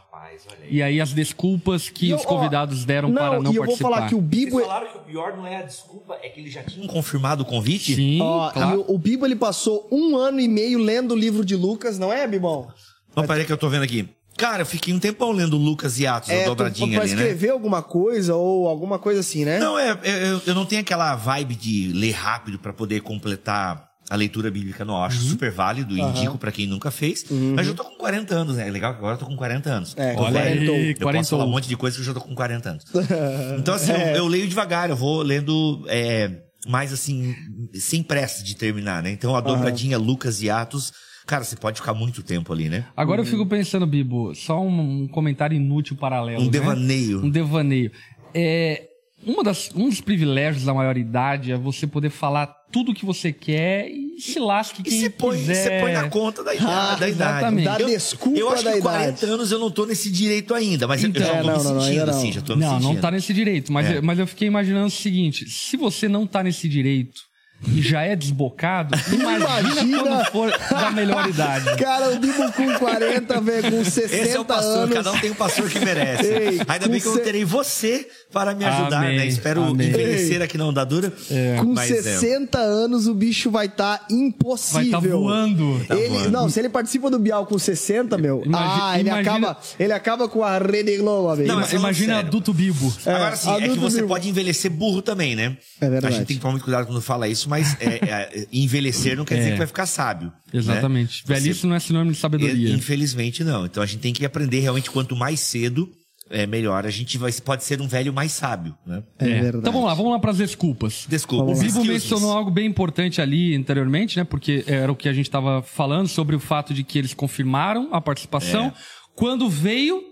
E aí as desculpas que os convidados deram não, para não e eu participar. vou falar que o Bibo... Vocês falaram que o pior não é a desculpa, é que ele já tinha confirmado o convite? Sim, Ó, claro. o, o Bibo, ele passou um ano e meio lendo o livro de Lucas, não é, Bibão? Não, peraí que eu tô vendo aqui. Cara, eu fiquei um tempão lendo Lucas e Atos, é, a dobradinha ali, né? Pra escrever alguma coisa ou alguma coisa assim, né? Não, é, é eu, eu não tenho aquela vibe de ler rápido para poder completar a leitura bíblica não acho uhum. super válido, uhum. indico para quem nunca fez. Uhum. Mas eu tô com 40 anos, né? É legal que agora eu tô com 40 anos. É, Olha aí, eu posso falar um monte de coisa que eu já tô com 40 anos. então, assim, é. eu, eu, leio devagar, eu vou lendo é, mais assim, sem pressa de terminar, né? Então a dobradinha Lucas e Atos. Cara, você pode ficar muito tempo ali, né? Agora eu fico pensando, Bibo, só um, um comentário inútil paralelo. Um né? devaneio. Um devaneio. É, uma das, um dos privilégios da maioridade é você poder falar tudo o que você quer e e se lasque E quem você põe, quiser. você põe na conta da, Ah, da idade. exatamente. Da eu, desculpa eu acho da que idade. 40 anos eu não tô nesse direito ainda, mas eu- Então, eu já tô é, me não, não, não, sentindo ainda não. assim, já tô me Não, sentindo. não tá nesse direito. Mas, É. mas eu fiquei imaginando o seguinte: se você não tá nesse direito e já é desbocado, imagina, Imagina. quando for da melhor idade. Cara, o Bibo com 40, velho, com 60 Esse é o pastor, anos. cada um tem um pastor que merece. Ei, Ainda bem que eu terei você para me ajudar, Amém, né? Espero amém. envelhecer aqui na ondadura. Com Mas, é, 60 anos, o bicho vai estar impossível. Vai tá voando. Tá ele, voando. não, se ele participa do Bial com 60, meu, Imagi- ah, ele, imagina- acaba, ele acaba com a Rede Globo, amigo. Não, Imagina sério. adulto bibo. Agora sim, é que você vivo. pode envelhecer burro também, né? É verdade. A gente tem que tomar muito cuidado quando fala isso, mas é, é, envelhecer não quer dizer É. que vai ficar sábio. Exatamente. Né? Velhice Você- não é sinônimo de sabedoria. Infelizmente não. Então a gente tem que aprender realmente quanto mais cedo, é melhor. A gente vai, pode ser um velho mais sábio, né? É verdade. Então vamos lá, vamos lá para as desculpas. Desculpa. O Bibo Excuses. mencionou algo bem importante ali anteriormente, né? Porque era o que a gente estava falando sobre o fato de que eles confirmaram a participação. É. Quando veio,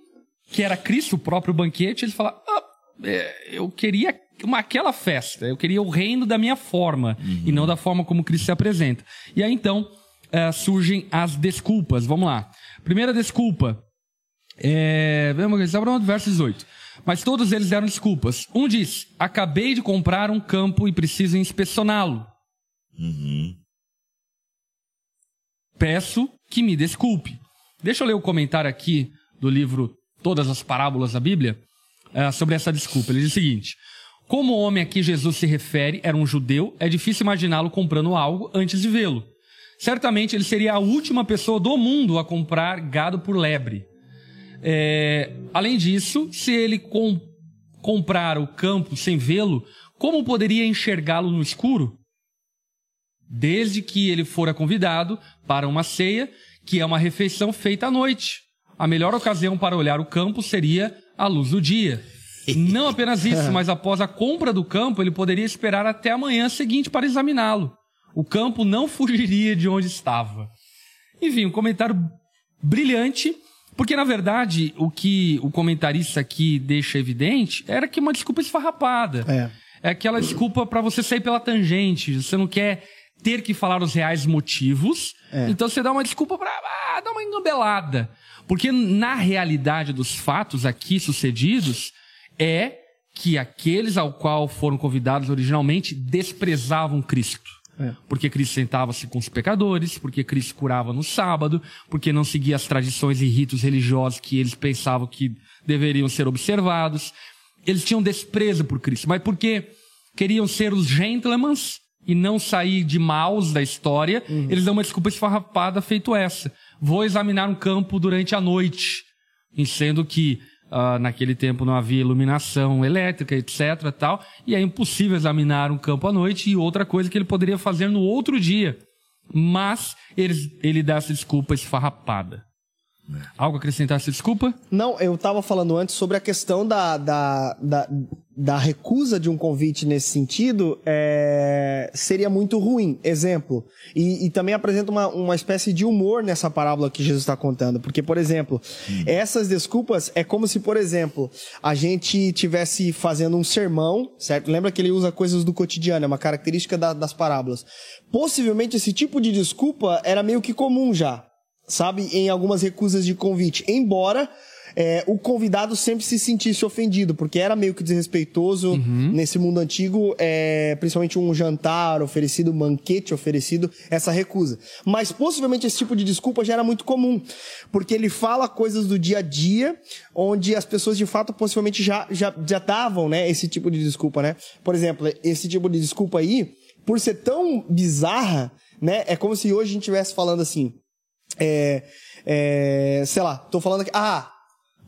que era Cristo, o próprio banquete, eles falaram: ah, é, eu queria uma, aquela festa, eu queria o reino da minha forma e não da forma como Cristo se apresenta. E aí então é, surgem as desculpas. Vamos lá. Primeira desculpa. É, vamos Abraão, verso 18. Mas todos eles deram desculpas. Um diz: Acabei de comprar um campo e preciso inspecioná-lo. Uhum. Peço que me desculpe. Deixa eu ler o comentário aqui do livro Todas as Parábolas da Bíblia eh, sobre essa desculpa. Ele diz o seguinte: Como o homem a que Jesus se refere era um judeu, é difícil imaginá-lo comprando algo antes de vê-lo. Certamente ele seria a última pessoa do mundo a comprar gado por lebre. É, além disso, se ele com- comprar o campo sem vê-lo, como poderia enxergá-lo no escuro? Desde que ele fora convidado para uma ceia, que é uma refeição feita à noite. A melhor ocasião para olhar o campo seria a luz do dia. Não apenas isso, mas após a compra do campo, ele poderia esperar até a manhã seguinte para examiná-lo. O campo não fugiria de onde estava. Enfim, um comentário brilhante, porque na verdade o que o comentarista aqui deixa evidente era que uma desculpa esfarrapada. É. É aquela desculpa para você sair pela tangente. Você não quer ter que falar os reais motivos. É. Então você dá uma desculpa para ah, dar uma engambelada. Porque na realidade dos fatos aqui sucedidos é que aqueles ao qual foram convidados originalmente desprezavam Cristo. É. Porque Cristo sentava-se com os pecadores, porque Cristo curava no sábado, porque não seguia as tradições e ritos religiosos que eles pensavam que deveriam ser observados. Eles tinham desprezo por Cristo, mas porque queriam ser os gentlemans e não sair de maus da história, eles dão uma desculpa esfarrapada feito essa. Vou examinar um campo durante a noite, sendo que ah, naquele tempo não havia iluminação elétrica, etc. tal, e é impossível examinar um campo à noite e outra coisa que ele poderia fazer no outro dia. Mas ele, ele dá essa desculpa esfarrapada. Algo a acrescentar essa desculpa? Não, eu tava falando antes sobre a questão da, da, da, da recusa de um convite nesse sentido, é, seria muito ruim. Exemplo. E, e também apresenta uma, uma espécie de humor nessa parábola que Jesus está contando. Porque, por exemplo, essas desculpas é como se, por exemplo, a gente tivesse fazendo um sermão, certo? Lembra que ele usa coisas do cotidiano, é uma característica da- das parábolas. Possivelmente esse tipo de desculpa era meio que comum já sabe, em algumas recusas de convite. Embora é, o convidado sempre se sentisse ofendido, porque era meio que desrespeitoso nesse mundo antigo, é, principalmente um jantar oferecido, um banquete oferecido, essa recusa. Mas possivelmente esse tipo de desculpa já era muito comum, porque ele fala coisas do dia a dia, onde as pessoas de fato possivelmente já, já, já davam né, esse tipo de desculpa, né? Por exemplo, esse tipo de desculpa aí, por ser tão bizarra, né? É como se hoje a gente estivesse falando assim, é, é, sei lá, tô falando aqui, ah,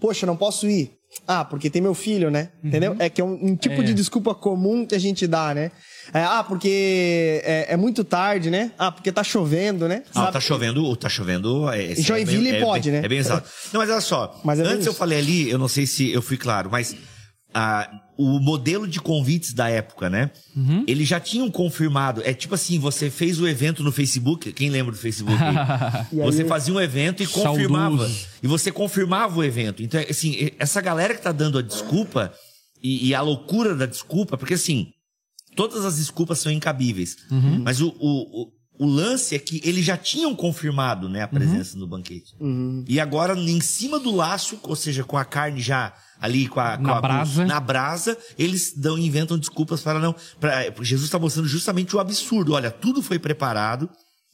poxa, não posso ir. Ah, porque tem meu filho, né? Entendeu? É que é um, um tipo É. de desculpa comum que a gente dá, né? É, ah, porque é, é muito tarde, né? Ah, porque tá chovendo, né? Ah, Sabe? tá chovendo, tá chovendo. É, esse Joinville é bem- é pode, bem- né? É bem exato. Não, mas olha só. Mas é antes eu isso. falei ali, eu não sei se eu fui claro, mas ah, o modelo de convites da época, né? Uhum. Eles já tinham confirmado. É tipo assim, você fez o evento no Facebook. Quem lembra do Facebook? você fazia um evento e confirmava. Saudoso. E você confirmava o evento. Então, assim, essa galera que tá dando a desculpa e, e a loucura da desculpa, porque assim, todas as desculpas são incabíveis. Mas o, o, o- o lance é que eles já tinham confirmado, né, a presença Uhum. no banquete. E agora, em cima do laço, ou seja, com a carne já ali com a, com Na a- brasa. na brasa, eles dão inventam desculpas para não, pra, Jesus está mostrando justamente o absurdo. Olha, tudo foi preparado,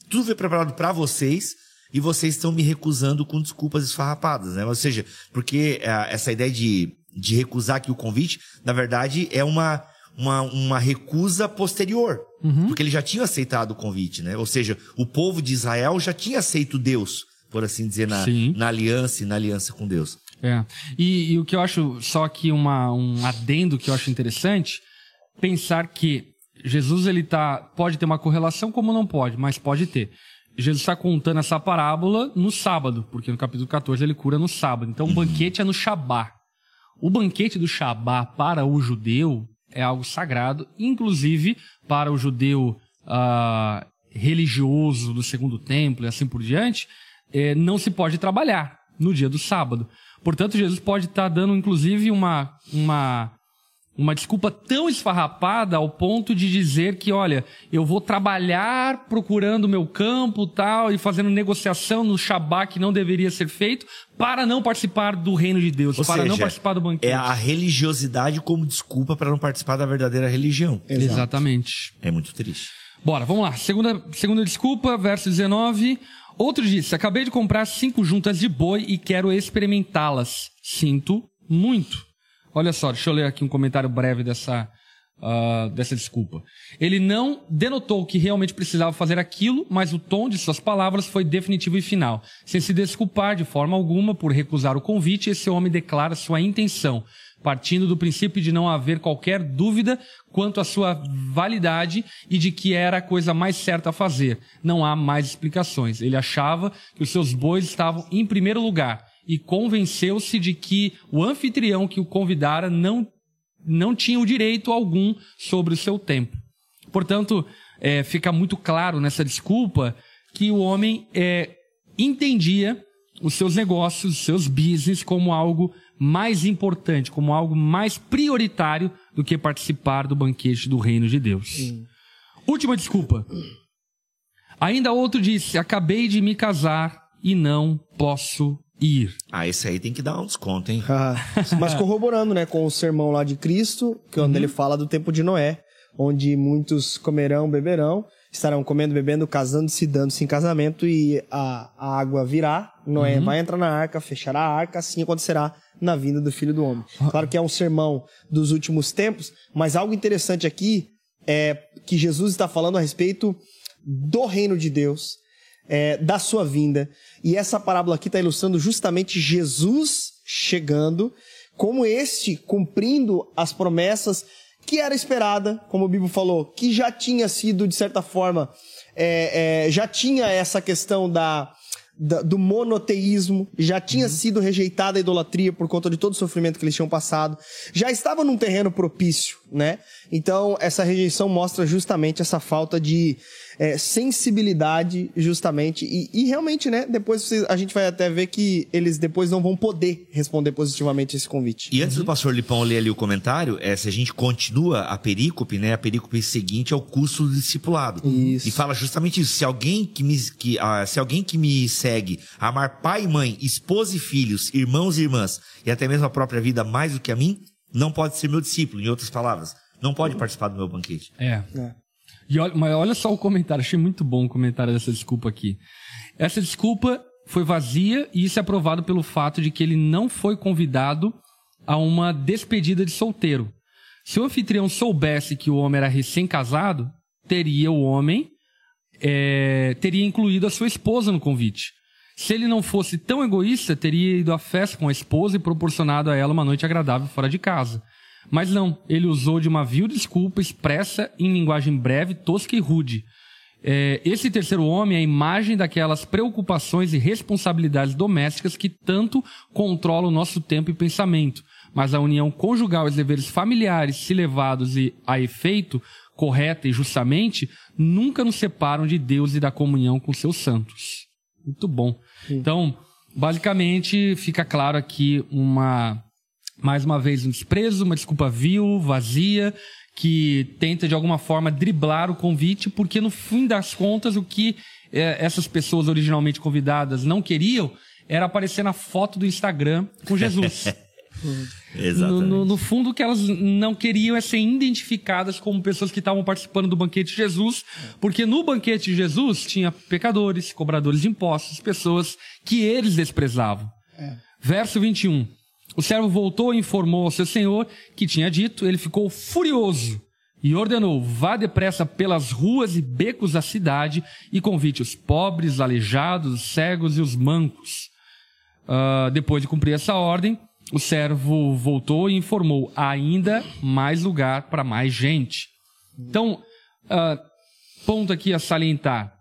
tudo foi preparado para vocês. E vocês estão me recusando com desculpas esfarrapadas, né? Ou seja, porque ah, essa ideia de, de recusar aqui o convite, na verdade, é uma, uma, uma recusa posterior. Porque eles já tinham aceitado o convite, né? Ou seja, o povo de Israel já tinha aceito Deus, por assim dizer, na, Sim. na aliança e na aliança com Deus. É. E, e o que eu acho, só aqui uma, um adendo que eu acho interessante, pensar que Jesus ele tá, pode ter uma correlação como não pode, mas pode ter. Jesus está contando essa parábola no sábado, porque no capítulo 14 ele cura no sábado. Então o banquete é no Shabá. O banquete do Shabá para o judeu é algo sagrado, inclusive para o judeu ah, religioso do segundo templo e assim por diante, eh, não se pode trabalhar no dia do sábado. Portanto, Jesus pode estar dando, inclusive, uma, uma, uma desculpa tão esfarrapada ao ponto de dizer que, olha, eu vou trabalhar procurando o meu campo tal e fazendo negociação no Shabá que não deveria ser feito para não participar do reino de Deus, Ou para não seja, participar do banquete. É a religiosidade como desculpa para não participar da verdadeira religião. Exato. Exatamente. É muito triste. Bora, vamos lá. Segunda, segunda desculpa, verso 19. Outro disse: Acabei de comprar cinco juntas de boi e quero experimentá-las. Sinto muito. Olha só, deixa eu ler aqui um comentário breve dessa, ah, dessa desculpa. Ele não denotou que realmente precisava fazer aquilo, mas o tom de suas palavras foi definitivo e final. Sem se desculpar de forma alguma por recusar o convite, esse homem declara sua intenção, partindo do princípio de não haver qualquer dúvida quanto à sua validade e de que era a coisa mais certa a fazer. Não há mais explicações. Ele achava que os seus bois estavam em primeiro lugar e convenceu-se de que o anfitrião que o convidara não, não tinha o direito algum sobre o seu tempo. Portanto, é, fica muito claro nessa desculpa que o homem é, entendia os seus negócios, os seus business como algo mais importante, como algo mais prioritário do que participar do banquete do reino de Deus. Última desculpa. Ainda outro disse: Acabei de me casar e não posso ir. Ah, esse aí tem que dar um desconto, hein? Ah, mas corroborando, né, com o sermão lá de Cristo, que é onde ele fala do tempo de Noé, onde muitos comerão, beberão, estarão comendo, bebendo, casando-se, dando-se em casamento e a, a água virá, Noé vai entrar na arca, fechará a arca, assim acontecerá na vinda do Filho do Homem. Claro que é um sermão dos últimos tempos, mas algo interessante aqui é que Jesus está falando a respeito do reino de Deus, é, da sua vinda. E essa parábola aqui está ilustrando justamente Jesus chegando, como este cumprindo as promessas que era esperada, como o Bíblia falou, que já tinha sido, de certa forma, é, é, já tinha essa questão da, da- do monoteísmo, já tinha sido rejeitada a idolatria por conta de todo o sofrimento que eles tinham passado, já estava num terreno propício, né? Então, essa rejeição mostra justamente essa falta de é, sensibilidade, justamente, e, e realmente, né, depois vocês- a gente vai até ver que eles depois não vão poder responder positivamente esse convite. E antes do pastor Lipão ler ali o comentário, é, se a gente continua a perícope, né? A perícope seguinte é o custo do discipulado. Isso. E fala justamente isso. Se alguém que me, que, ah, se alguém que me segue amar pai e mãe, esposa e filhos, irmãos e irmãs, e até mesmo a própria vida mais do que a mim, não pode ser meu discípulo. Em outras palavras, não pode participar do meu banquete. É. É. E olha, mas olha só o comentário, achei muito bom o comentário dessa desculpa aqui. Essa desculpa foi vazia e isso é provado pelo fato de que ele não foi convidado a uma despedida de solteiro. Se o anfitrião soubesse que o homem era recém-casado, teria o homem é, teria incluído a sua esposa no convite. Se ele não fosse tão egoísta, teria ido à festa com a esposa e proporcionado a ela uma noite agradável fora de casa. Mas não, ele usou de uma vil desculpa expressa em linguagem breve, tosca e rude. É, esse terceiro homem é a imagem daquelas preocupações e responsabilidades domésticas que tanto controlam o nosso tempo e pensamento. Mas a união conjugal e os deveres familiares, se levados e a efeito, correta e justamente, nunca nos separam de Deus e da comunhão com seus santos. Muito bom. Então, basicamente, fica claro aqui uma Mais uma vez, um desprezo, uma desculpa vil, vazia, que tenta de alguma forma driblar o convite, porque no fim das contas, o que eh, essas pessoas originalmente convidadas não queriam era aparecer na foto do Instagram com Jesus. No, Exatamente. no, no fundo, o que elas não queriam é ser identificadas como pessoas que estavam participando do banquete de Jesus, porque no banquete de Jesus tinha pecadores, cobradores de impostos, pessoas que eles desprezavam. Verso 21. O servo voltou e informou ao seu senhor que tinha dito, ele ficou furioso e ordenou: vá depressa pelas ruas e becos da cidade e convite os pobres, aleijados, os cegos e os mancos. Ah, depois de cumprir essa ordem, o servo voltou e informou: ainda mais lugar para mais gente. Então, ah, ponto aqui a salientar: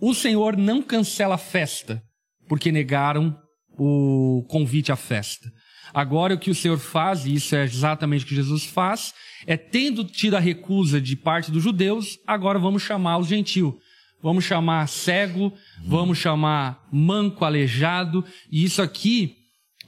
o Senhor não cancela a festa porque negaram o convite à festa. Agora, o que o Senhor faz, e isso é exatamente o que Jesus faz, é tendo tido a recusa de parte dos judeus, agora vamos chamar os gentios. Vamos chamar cego, vamos chamar manco, aleijado, e isso aqui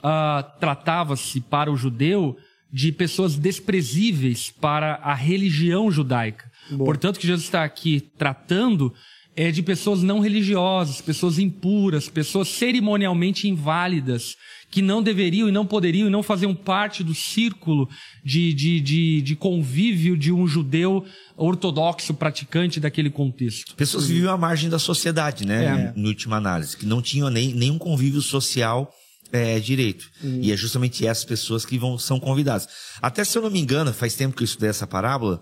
ah, tratava-se para o judeu de pessoas desprezíveis para a religião judaica. Portanto, o que Jesus está aqui tratando é de pessoas não religiosas, pessoas impuras, pessoas cerimonialmente inválidas, que não deveriam e não poderiam e não faziam parte do círculo de, de, de, de convívio de um judeu ortodoxo praticante daquele contexto. Pessoas que viviam à margem da sociedade, né? É. Em última análise, que não tinham nem, nenhum convívio social é, direito. E é justamente essas pessoas que vão, são convidadas. Até se eu não me engano, faz tempo que eu estudei essa parábola,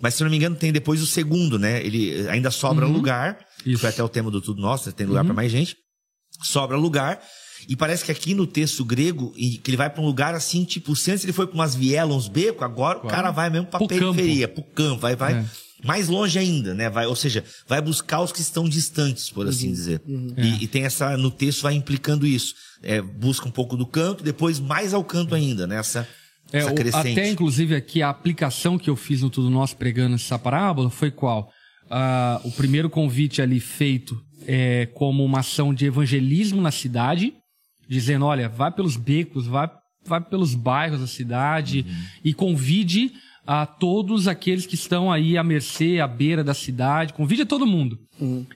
mas se eu não me engano, tem depois o segundo, né? Ele ainda sobra lugar. que Isso. Foi até o tema do Tudo Nosso, né? tem lugar pra mais gente. Sobra lugar. E parece que aqui no texto grego, e que ele vai pra um lugar assim, tipo, se antes ele foi pra umas vielas, uns becos, agora o cara vai mesmo pra Pro campo. periferia, pro campo, vai, vai É. mais longe ainda, né? Vai, ou seja, vai buscar os que estão distantes, por Uhum. assim dizer. E, e tem essa, no texto vai implicando isso. É, busca um pouco do canto, depois mais ao canto ainda, né? É, essa o- crescente. até inclusive aqui a aplicação que eu fiz no Tudo Nosso pregando essa parábola foi qual? Ah, o primeiro convite ali feito é como uma ação de evangelismo na cidade, dizendo, olha, vai pelos becos, vai, vai pelos bairros da cidade e convide a todos aqueles que estão aí à mercê, à beira da cidade, convide a todo mundo.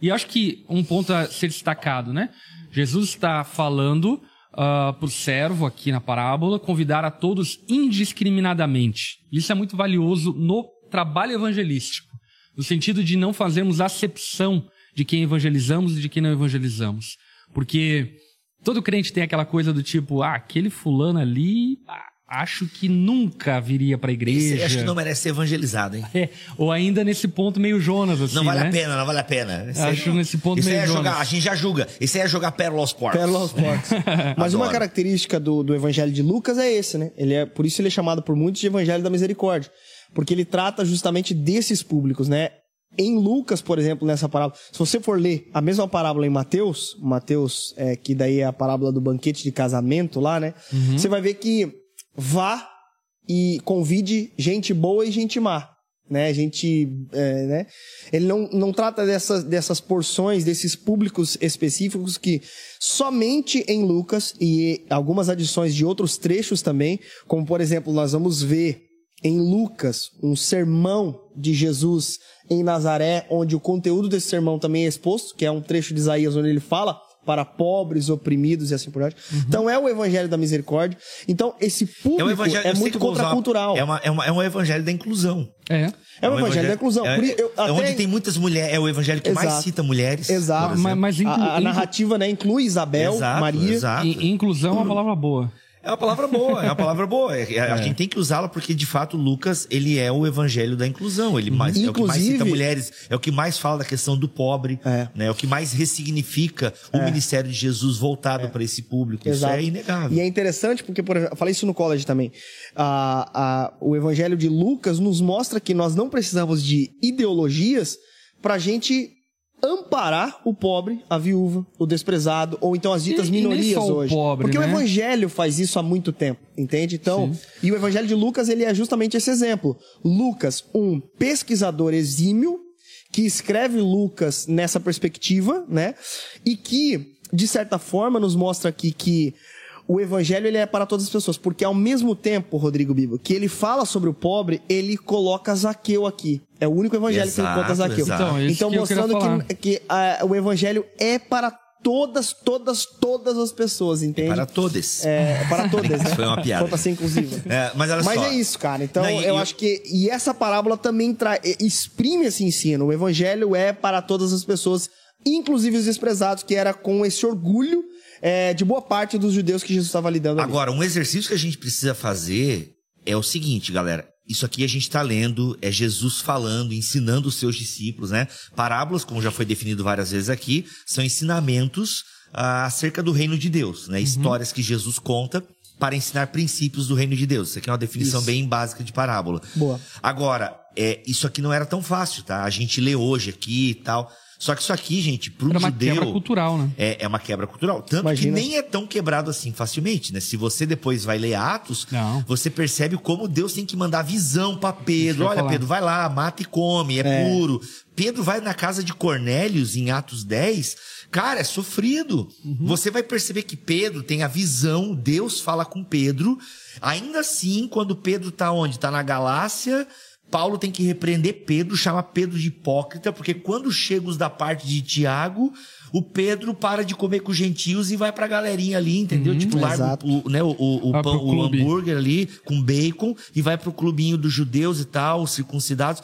E acho que um ponto a ser destacado, né? Jesus está falando para o servo aqui na parábola, convidar a todos indiscriminadamente. Isso é muito valioso no trabalho evangelístico, no sentido de não fazermos acepção de quem evangelizamos e de quem não evangelizamos. Porque todo crente tem aquela coisa do tipo, ah, aquele fulano ali, ah, acho que nunca viria para a igreja. Esse, acho que não merece ser evangelizado, hein? É, ou ainda nesse ponto meio Jonas, assim, Não vale né? a pena, não vale a pena. Esse Acho nesse ponto meio é jogar, Jonas. A gente já julga. Isso aí é jogar pérola aos porcos. Pérola aos porcos. Mas uma Adoro. característica do, do Evangelho de Lucas é esse, né? Ele é, por isso ele é chamado por muitos de Evangelho da Misericórdia. Porque ele trata justamente desses públicos, né? Em Lucas, por exemplo, nessa parábola, se você for ler a mesma parábola em Mateus, Mateus, é, que daí é a parábola do banquete de casamento lá, né? Você vai ver que vá e convide gente boa e gente má. Né, gente, é, né? Ele não, não trata dessas, dessas porções, desses públicos específicos que somente em Lucas e algumas adições de outros trechos também, como por exemplo, nós vamos ver em Lucas um sermão de Jesus em Nazaré, onde o conteúdo desse sermão também é exposto, que é um trecho de Isaías onde ele fala para pobres, oprimidos e assim por diante. Então é o evangelho da misericórdia. Então esse público é, muito que eu vou usar- contracultural. É, uma, é, uma, é um evangelho da inclusão. É. É o evangelho da inclusão. É, eu é até- onde tem muitas mulheres. É o evangelho que mais Exato. cita mulheres. Exato. Mas, mas inclu- a, a narrativa né, inclui Isabel, Exato, Maria. exato. in- inclusão é uma palavra boa. É uma palavra boa, é uma palavra boa. É- é- A gente tem que usá-la porque, de fato, Lucas, ele é o evangelho da inclusão. Ele mais, é o que mais Inclusive- cita mulheres, é o que mais fala da questão do pobre, É. né? É o que mais ressignifica o ministério de Jesus voltado para esse público. Exato. Isso é inegável. E é interessante porque, por exemplo, eu falei isso no college também. A, a, o evangelho de Lucas nos mostra que nós não precisamos de ideologias pra gente amparar o pobre, a viúva, o desprezado, ou então as ditas E- e minorias o hoje. pobre, porque o né? evangelho faz isso há muito tempo, entende? Então, e o evangelho de Lucas, ele é justamente esse exemplo. Lucas, um pesquisador exímio, que escreve Lucas nessa perspectiva, né? E que, de certa forma, nos mostra aqui que o evangelho ele é para todas as pessoas, porque ao mesmo tempo, Rodrigo Bibo, que ele fala sobre o pobre, ele coloca Zaqueu aqui. É o único evangelho Exato, que encontra Zaqueu. exato. Então, isso Então, que mostrando que, que ah, o evangelho é para todas, todas, todas as pessoas, entende? Para todos. É, para todas, né? Foi uma piada. Foi pra ser inclusiva. É, mas olha Mas só. é isso, cara. Então, Não, e- eu e- acho que. E essa parábola também tra... exprime esse ensino. O evangelho é para todas as pessoas, inclusive os desprezados, que era com esse orgulho é, de boa parte dos judeus que Jesus estava lidando ali. Agora, um exercício que a gente precisa fazer é o seguinte, galera. Isso aqui a gente está lendo, é Jesus falando, ensinando os seus discípulos, né? Parábolas, como já foi definido várias vezes aqui, são ensinamentos ah, acerca do reino de Deus, Uhum. né? Histórias que Jesus conta para ensinar princípios do reino de Deus. Isso aqui é uma definição Isso. bem básica de parábola. Boa. Agora, é, isso aqui não era tão fácil, tá? A gente lê hoje aqui e tal. Só que isso aqui, gente, pro Era uma judeu... quebra cultural, né? É, é uma quebra cultural. Tanto Imagina. que nem é tão quebrado assim facilmente, né? Se você depois vai ler Atos, Não. você percebe como Deus tem que mandar visão pra Pedro. Olha, falar. Pedro, vai lá, mata e come, é, puro. Pedro vai na casa de Cornélios em Atos 10. Cara, é sofrido. Uhum. Você vai perceber que Pedro tem a visão, Deus fala com Pedro. Ainda assim, quando Pedro tá onde? Tá na Galácia, Paulo tem que repreender Pedro, chama Pedro de hipócrita, porque quando chega os da parte de Tiago, o Pedro para de comer com os gentios e vai pra galerinha ali, entendeu? tipo, larga o, né, o, o, pão- o hambúrguer ali com bacon e vai pro clubinho dos judeus e tal, os circuncidados.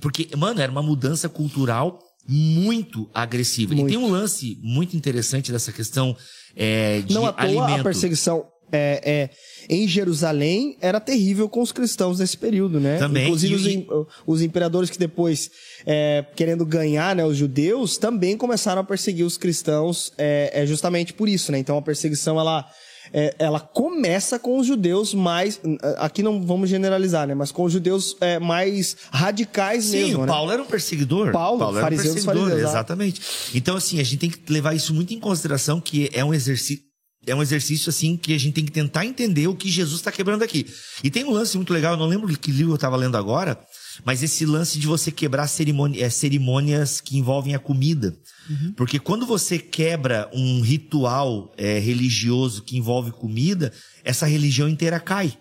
Porque, mano, era uma mudança cultural muito agressiva. Muito. E tem um lance muito interessante dessa questão é, de Não à toa alimento. a perseguição é, é, em Jerusalém era terrível com os cristãos nesse período, né? Também, Inclusive e- os, os imperadores que depois, é, querendo ganhar né, os judeus, também começaram a perseguir os cristãos é, é justamente por isso, né? Então a perseguição, ela... é, ela começa com os judeus mais. Aqui não vamos generalizar, né? Mas com os judeus é, mais radicais Sim, mesmo. o né? Paulo era um perseguidor. Paulo, era um fariseu dos perseguidor, fariseus, exato. exatamente. Então, assim, a gente tem que levar isso muito em consideração, que é um exercício. É um exercício, assim, que a gente tem que tentar entender o que Jesus está quebrando aqui. E tem um lance muito legal, eu não lembro que livro eu estava lendo agora, mas esse lance de você quebrar cerimônia- é, cerimônias que envolvem a comida. Porque quando você quebra um ritual é, religioso que envolve comida, essa religião inteira cai.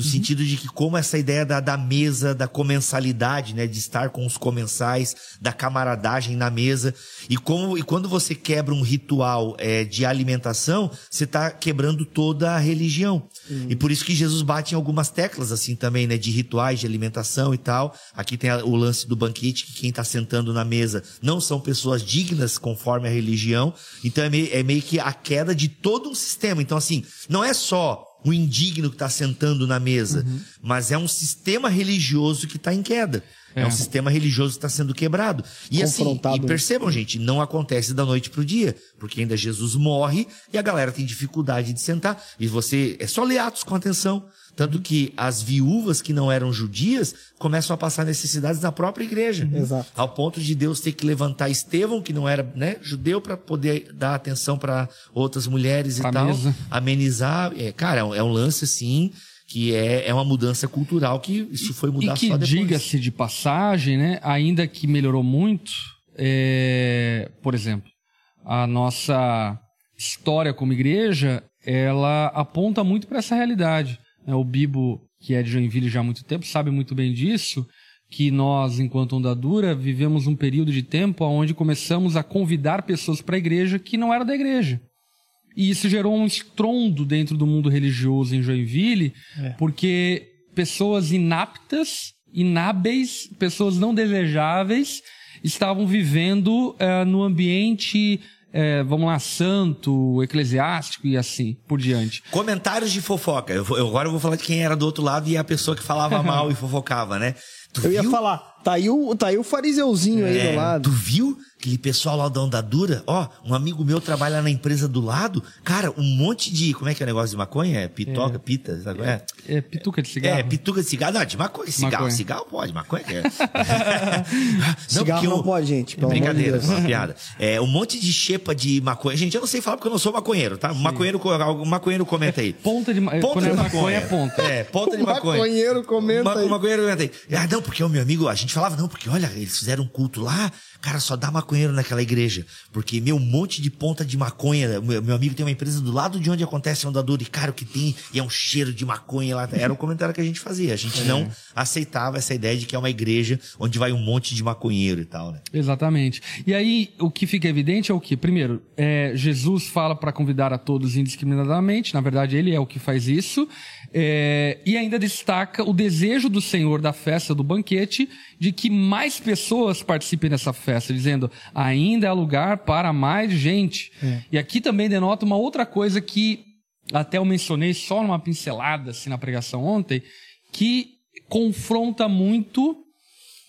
No sentido de que, como essa ideia da, da mesa, da comensalidade, né? De estar com os comensais, da camaradagem na mesa. E, como, e quando você quebra um ritual é, de alimentação, você está quebrando toda a religião. E por isso que Jesus bate em algumas teclas, assim, também, né? De rituais de alimentação e tal. Aqui tem o lance do banquete, que quem está sentando na mesa não são pessoas dignas conforme a religião. Então é meio, é meio que a queda de todo um sistema. Então, assim, não é só o indigno que está sentando na mesa, mas é um sistema religioso que está em queda. É. É. um sistema religioso que está sendo quebrado. E assim, e percebam, gente, não acontece da noite pro dia, porque ainda Jesus morre e a galera tem dificuldade de sentar. E você é só ler Atos com atenção. Tanto que as viúvas que não eram judias começam a passar necessidades na própria igreja. Exato. Ao ponto de Deus ter que levantar Estevão, que não era né, judeu, para poder dar atenção para outras mulheres Pra e tal. mesa. Amenizar. É, cara, é um, lance assim que é, é uma mudança cultural que isso foi mudar E que só depois. diga-se de passagem, né? Ainda que melhorou muito, é, por exemplo, a nossa história como igreja, ela aponta muito para essa realidade. Né? O Bibo, que é de Joinville já há muito tempo, sabe muito bem disso, que nós, enquanto Onda Dura, vivemos um período de tempo onde começamos a convidar pessoas para a igreja que não eram da igreja. E isso gerou um estrondo dentro do mundo religioso em Joinville, porque pessoas inaptas, inábeis, pessoas não desejáveis, estavam vivendo eh, no ambiente, eh, vamos lá, santo, eclesiástico e assim por diante. Comentários de fofoca. Eu, vou- eu- agora eu vou falar de quem era do outro lado e a pessoa que falava mal e fofocava, né? Tu Eu ia viu? falar, tá aí o, tá aí o fariseuzinho aí É, do lado. Tu viu aquele pessoal lá da Onda Dura? Ó, um amigo meu trabalha na empresa do lado. Cara, um monte de. Como é que é o negócio de maconha? É pitoca, pita? Sabe? É. É pituca de cigarro? É, pituca de cigarro. Não, de maconha. Cigarro, Maconha. cigarro pode, maconha é. Cigarro porque não o- pode, gente, pelo amor de Brincadeira, Deus. é uma piada. É, um monte de xepa de maconha. Gente, eu não sei falar porque eu não sou maconheiro, tá? Maconheiro, co- algum maconheiro comenta aí. Ponta de ma- quando é maconha, é ponta. É, ponta de maconha. Maconheiro comenta Ma- aí. Maconheiro comenta aí. Ah, não, porque o meu amigo, a gente gente falava, não, porque olha, eles fizeram um culto lá, cara, só dá maconheiro naquela igreja. Porque, meu, monte de ponta de maconha. Meu, meu amigo tem uma empresa do lado de onde acontece a andadura, e, cara, o que tem, e é um cheiro de maconha lá. Era o comentário que a gente fazia. A gente é. não aceitava essa ideia de que é uma igreja onde vai um monte de maconheiro e tal, né? Exatamente. E aí, o que fica evidente é o que? Primeiro, é, Jesus fala para convidar a todos indiscriminadamente, na verdade, ele é o que faz isso. É, e ainda destaca o desejo do Senhor da festa do banquete de que mais pessoas participem dessa festa, dizendo ainda há lugar para mais gente. É. E aqui também denota uma outra coisa que até eu mencionei só numa pincelada assim na pregação ontem, que confronta muito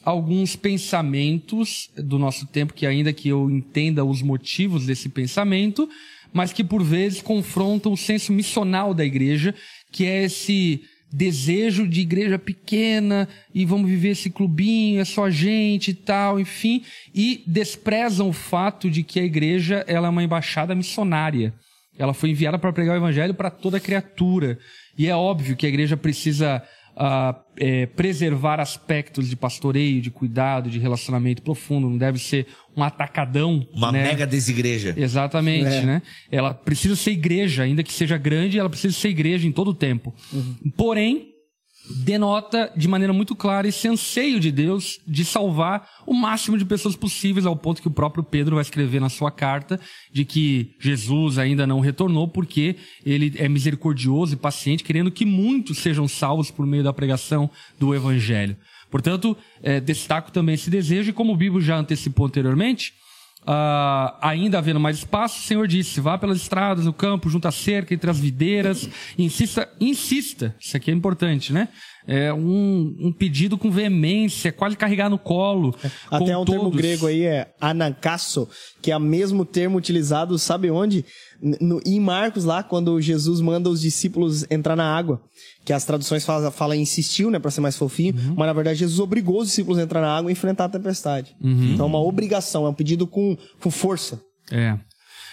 alguns pensamentos do nosso tempo que ainda que eu entenda os motivos desse pensamento, mas que por vezes confrontam o senso missional da igreja, que é esse desejo de igreja pequena e vamos viver esse clubinho, é só gente e tal, enfim, e desprezam o fato de que a igreja ela é uma embaixada missionária. Ela foi enviada para pregar o evangelho para toda criatura. E é óbvio que a igreja precisa uh, é, preservar aspectos de pastoreio, de cuidado, de relacionamento profundo. Não deve ser um atacadão. Uma né? mega desigreja. Exatamente, é. né? Ela precisa ser igreja, ainda que seja grande, ela precisa ser igreja em todo o tempo. Uhum. Porém, denota de maneira muito clara esse anseio de Deus de salvar o máximo de pessoas possíveis, ao ponto que o próprio Pedro vai escrever na sua carta de que Jesus ainda não retornou porque ele é misericordioso e paciente, querendo que muitos sejam salvos por meio da pregação do Evangelho. Portanto, é, destaco também esse desejo, e como o Bíblia já antecipou anteriormente, Uh, ainda havendo mais espaço, o Senhor disse: vá pelas estradas, no campo, junto à cerca, entre as videiras, insista, insista, isso aqui é importante, né? É um, um pedido com veemência, quase carregar no colo. Até um todos. termo grego aí é anankasso, que é o mesmo termo utilizado, sabe onde? No, em Marcos, lá, quando Jesus manda os discípulos entrar na água, que as traduções falam, falam insistiu, né, para ser mais fofinho, uhum. mas na verdade Jesus obrigou os discípulos a entrar na água e enfrentar a tempestade. Uhum. Então é uma obrigação, é um pedido com, com força. É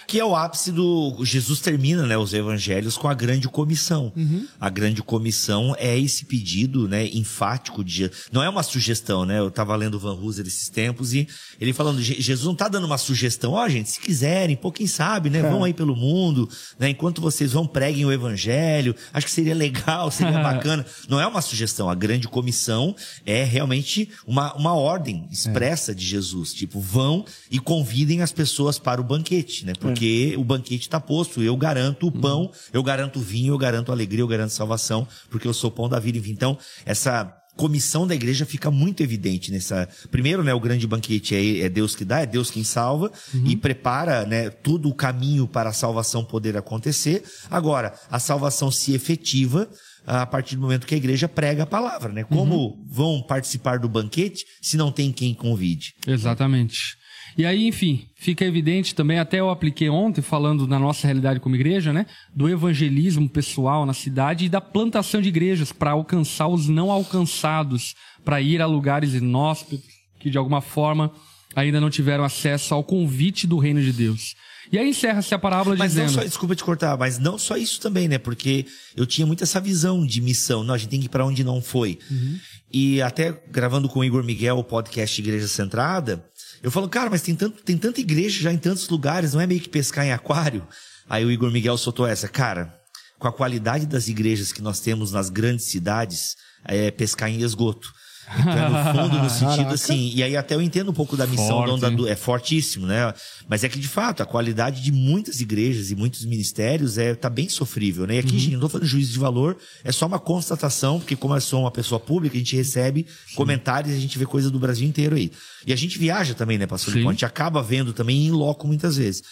que é o ápice do. Jesus termina né, os evangelhos com a grande comissão. Uhum. A grande comissão é esse pedido né, enfático de. Não é uma sugestão, né? Eu estava lendo Van Hooser esses tempos e ele falando, Jesus não está dando uma sugestão, ó, oh, gente, se quiserem, pô, quem sabe, né? É. Vão aí pelo mundo, né? Enquanto vocês vão, preguem o evangelho. Acho que seria legal, seria bacana. Não é uma sugestão. A grande comissão é realmente uma, uma ordem expressa é. de Jesus. Tipo, vão e convidem as pessoas para o banquete, né? Porque porque o banquete está posto. Eu garanto o pão, uhum. eu garanto o vinho, eu garanto a alegria, eu garanto a salvação, porque eu sou o pão da vida. Então, essa comissão da igreja fica muito evidente nessa. Primeiro, né, o grande banquete é, é Deus que dá, é Deus quem salva uhum. e prepara, né, todo o caminho para a salvação poder acontecer. Agora, a salvação se efetiva a partir do momento que a igreja prega a palavra, né? Como uhum. vão participar do banquete se não tem quem convide? Exatamente. E aí, enfim, fica evidente também, até eu apliquei ontem, falando da nossa realidade como igreja, né? Do evangelismo pessoal na cidade e da plantação de igrejas para alcançar os não alcançados, para ir a lugares inóspitos que de alguma forma ainda não tiveram acesso ao convite do reino de Deus. E aí encerra-se a parábola mas dizendo... Não só, desculpa te cortar, mas não só isso também, né? Porque eu tinha muito essa visão de missão. Não, a gente tem que ir para onde não foi. Uhum. E até gravando com o Igor Miguel o podcast Igreja Centrada, eu falo, cara, mas tem, tanto, tem tanta igreja já em tantos lugares, não é meio que pescar em aquário? Aí o Igor Miguel soltou essa, cara, com a qualidade das igrejas que nós temos nas grandes cidades, é pescar em esgoto. Então, no fundo, no sentido Caraca. assim. E aí até eu entendo um pouco da missão Forte. da onda é fortíssimo, né? Mas é que de fato, a qualidade de muitas igrejas e muitos ministérios é tá bem sofrível, né? E aqui, uhum. gente, não tô falando juízo de valor, é só uma constatação, porque como eu sou uma pessoa pública, a gente recebe Sim. comentários, a gente vê coisa do Brasil inteiro aí. E a gente viaja também, né, pastor Lipão? A gente acaba vendo também em loco muitas vezes.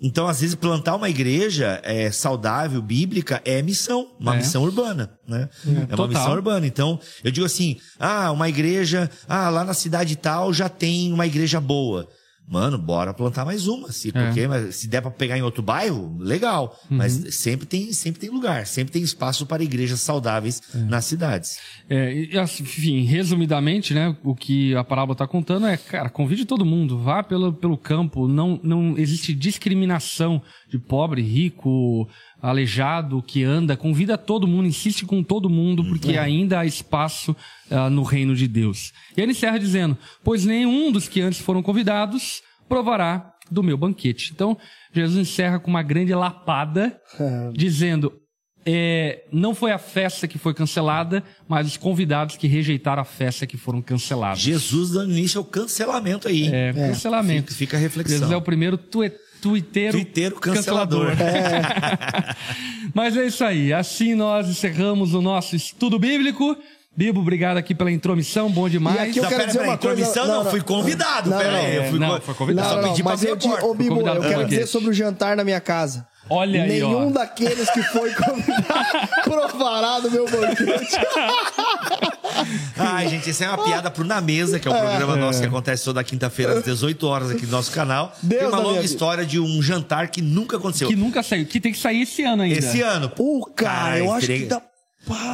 Então, às vezes, plantar uma igreja é, saudável, bíblica, é missão, uma é. missão urbana, né? É, é uma total. missão urbana. Então, eu digo assim, ah, uma igreja, ah, lá na cidade tal já tem uma igreja boa. Mano, bora plantar mais uma, se, é. porque, mas, se der para pegar em outro bairro, legal. Uhum. Mas sempre tem, sempre tem lugar, sempre tem espaço para igrejas saudáveis é. nas cidades. É, e, assim, enfim, resumidamente, né, o que a parábola está contando é, cara, convide todo mundo, vá pelo, pelo campo, não, não existe discriminação de pobre, rico, aleijado, que anda, convida todo mundo, insiste com todo mundo, porque ainda há espaço ah, no reino de Deus. E ele encerra dizendo: Pois nenhum dos que antes foram convidados provará do meu banquete. Então, Jesus encerra com uma grande lapada, dizendo: é, não foi a festa que foi cancelada, mas os convidados que rejeitaram a festa que foram cancelados. Jesus dando início ao cancelamento aí. É, cancelamento. Fica, fica a reflexão. Jesus é o primeiro tue, tuiteiro, Tuiteiro cancelador. Mas é isso aí. Assim nós encerramos o nosso estudo bíblico. Bibo, obrigado aqui pela intromissão, bom demais. E aqui eu Não, quero pera, dizer pera, uma coisa- intromissão não, não, não. fui convidado, Não, pera não, aí. Eu é, fui, não, foi convidado. Não, só não, pedi mas eu, porta. ô, Bibo, eu quero dizer sobre o jantar na minha casa. Olha aí, Nenhum ó. daqueles que foi convidado provará do meu banquete. Ai, gente, essa é uma piada pro Na Mesa, que é um programa nosso que acontece toda quinta-feira às 18 horas aqui no nosso canal. Deus Tem uma longa história de um jantar que nunca aconteceu. Que nunca saiu, que tem que sair esse ano ainda. Esse ano. Pô, cara, eu acho que dá.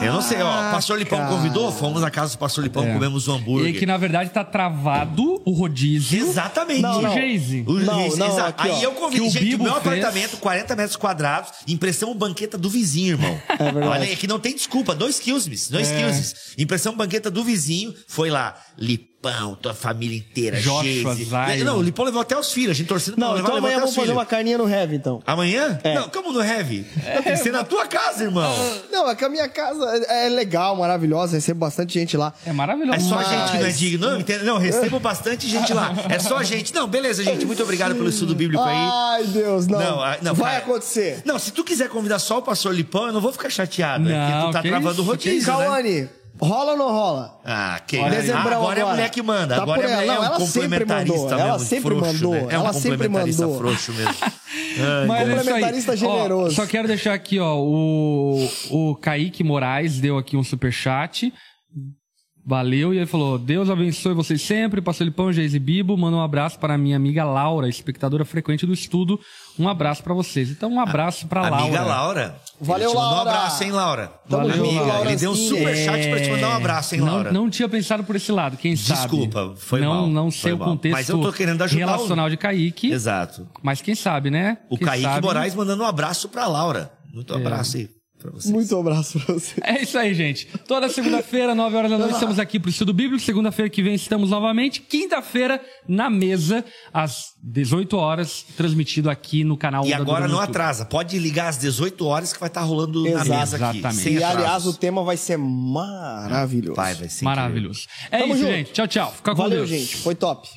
Eu não sei, ó. O Pastor Lipão cara. convidou, fomos na casa do Pastor Lipão, É. comemos um E hambúrguer. que na verdade tá travado o rodízio. Exatamente. Não, não. O Geise. O Não, Geise, não, exato. aqui. Aí eu convidei, Que o gente, Bibo meu fez. apartamento, 40 metros quadrados, impressão banqueta do vizinho, irmão. É verdade. Olha aí, que não tem desculpa, dois quilos, dois É. quilos. Impressão banqueta do vizinho, foi lá, Lipão, tua família inteira, Joshua. Zion. Não, o Lipão levou até os filhos, a gente torcendo pra Não, levar, então levou amanhã vamos os fazer uma carninha no Heavy, então. Amanhã? É. Não, como no Heavy? Não, tem que ser na tua casa, irmão. Não, é que a minha casa é legal, maravilhosa, recebo bastante gente lá. É maravilhoso. É só Mas- gente que não é digno. Não, entende? não, recebo bastante gente lá. É só gente. Não, beleza, gente. Muito obrigado pelo estudo bíblico aí. Ai, Deus, não. Não, ah, não, Vai cara. acontecer. Não, se tu quiser convidar só o pastor Lipão, eu não vou ficar chateado. é Não, porque tu tá que travando o rodízio, né? Rola ou não rola? Ah, que Olha aí. Dezembrão agora, é a mulher que manda. Tá agora é, a ela. mulher, Não, é um ela sempre complementarista mandou. mesmo. Ela sempre frouxo, mandou. Né? É um Ela sempre complementarista mandou. frouxo mesmo. Mas é isso aí. Complementarista Ó, generoso. só quero deixar aqui, ó, o, o Kaique Moraes deu aqui um superchat. Valeu, e ele falou: Deus abençoe vocês sempre, Pastor Lipão, Geise Bibo. Manda um abraço para minha amiga Laura, espectadora frequente do estudo. Um abraço para vocês. Então, um abraço para Laura. Amiga Laura. Valeu, Ele te mandou Laura. um abraço, hein, Laura? Junto, Amiga, ele deu um Laurancinha. superchat pra te mandar um abraço, hein, Não, Laura? não tinha pensado por esse lado, quem sabe. Desculpa, foi não, mal, Não foi sei o mal. contexto Mas eu tô querendo ajudar o- relacional de Kaique, Exato. mas quem sabe, né? O Quem Kaique sabe- Moraes mandando um abraço pra Laura. Muito abraço aí pra vocês. Muito abraço pra você. É isso aí, gente. Toda segunda-feira, 9 horas da noite, estamos aqui pro Estudo Bíblico. Segunda-feira que vem estamos novamente. Quinta-feira, na mesa, às 18 horas, transmitido aqui no canal E da agora não atrasa. Pode ligar às 18 horas que vai estar rolando na Exato. mesa aqui. Exatamente. E aliás, o tema vai ser maravilhoso. Pai, vai ser Maravilhoso. É Tamo isso, junto. gente. Tchau, tchau. Fica com Valeu, Deus. gente. Foi top.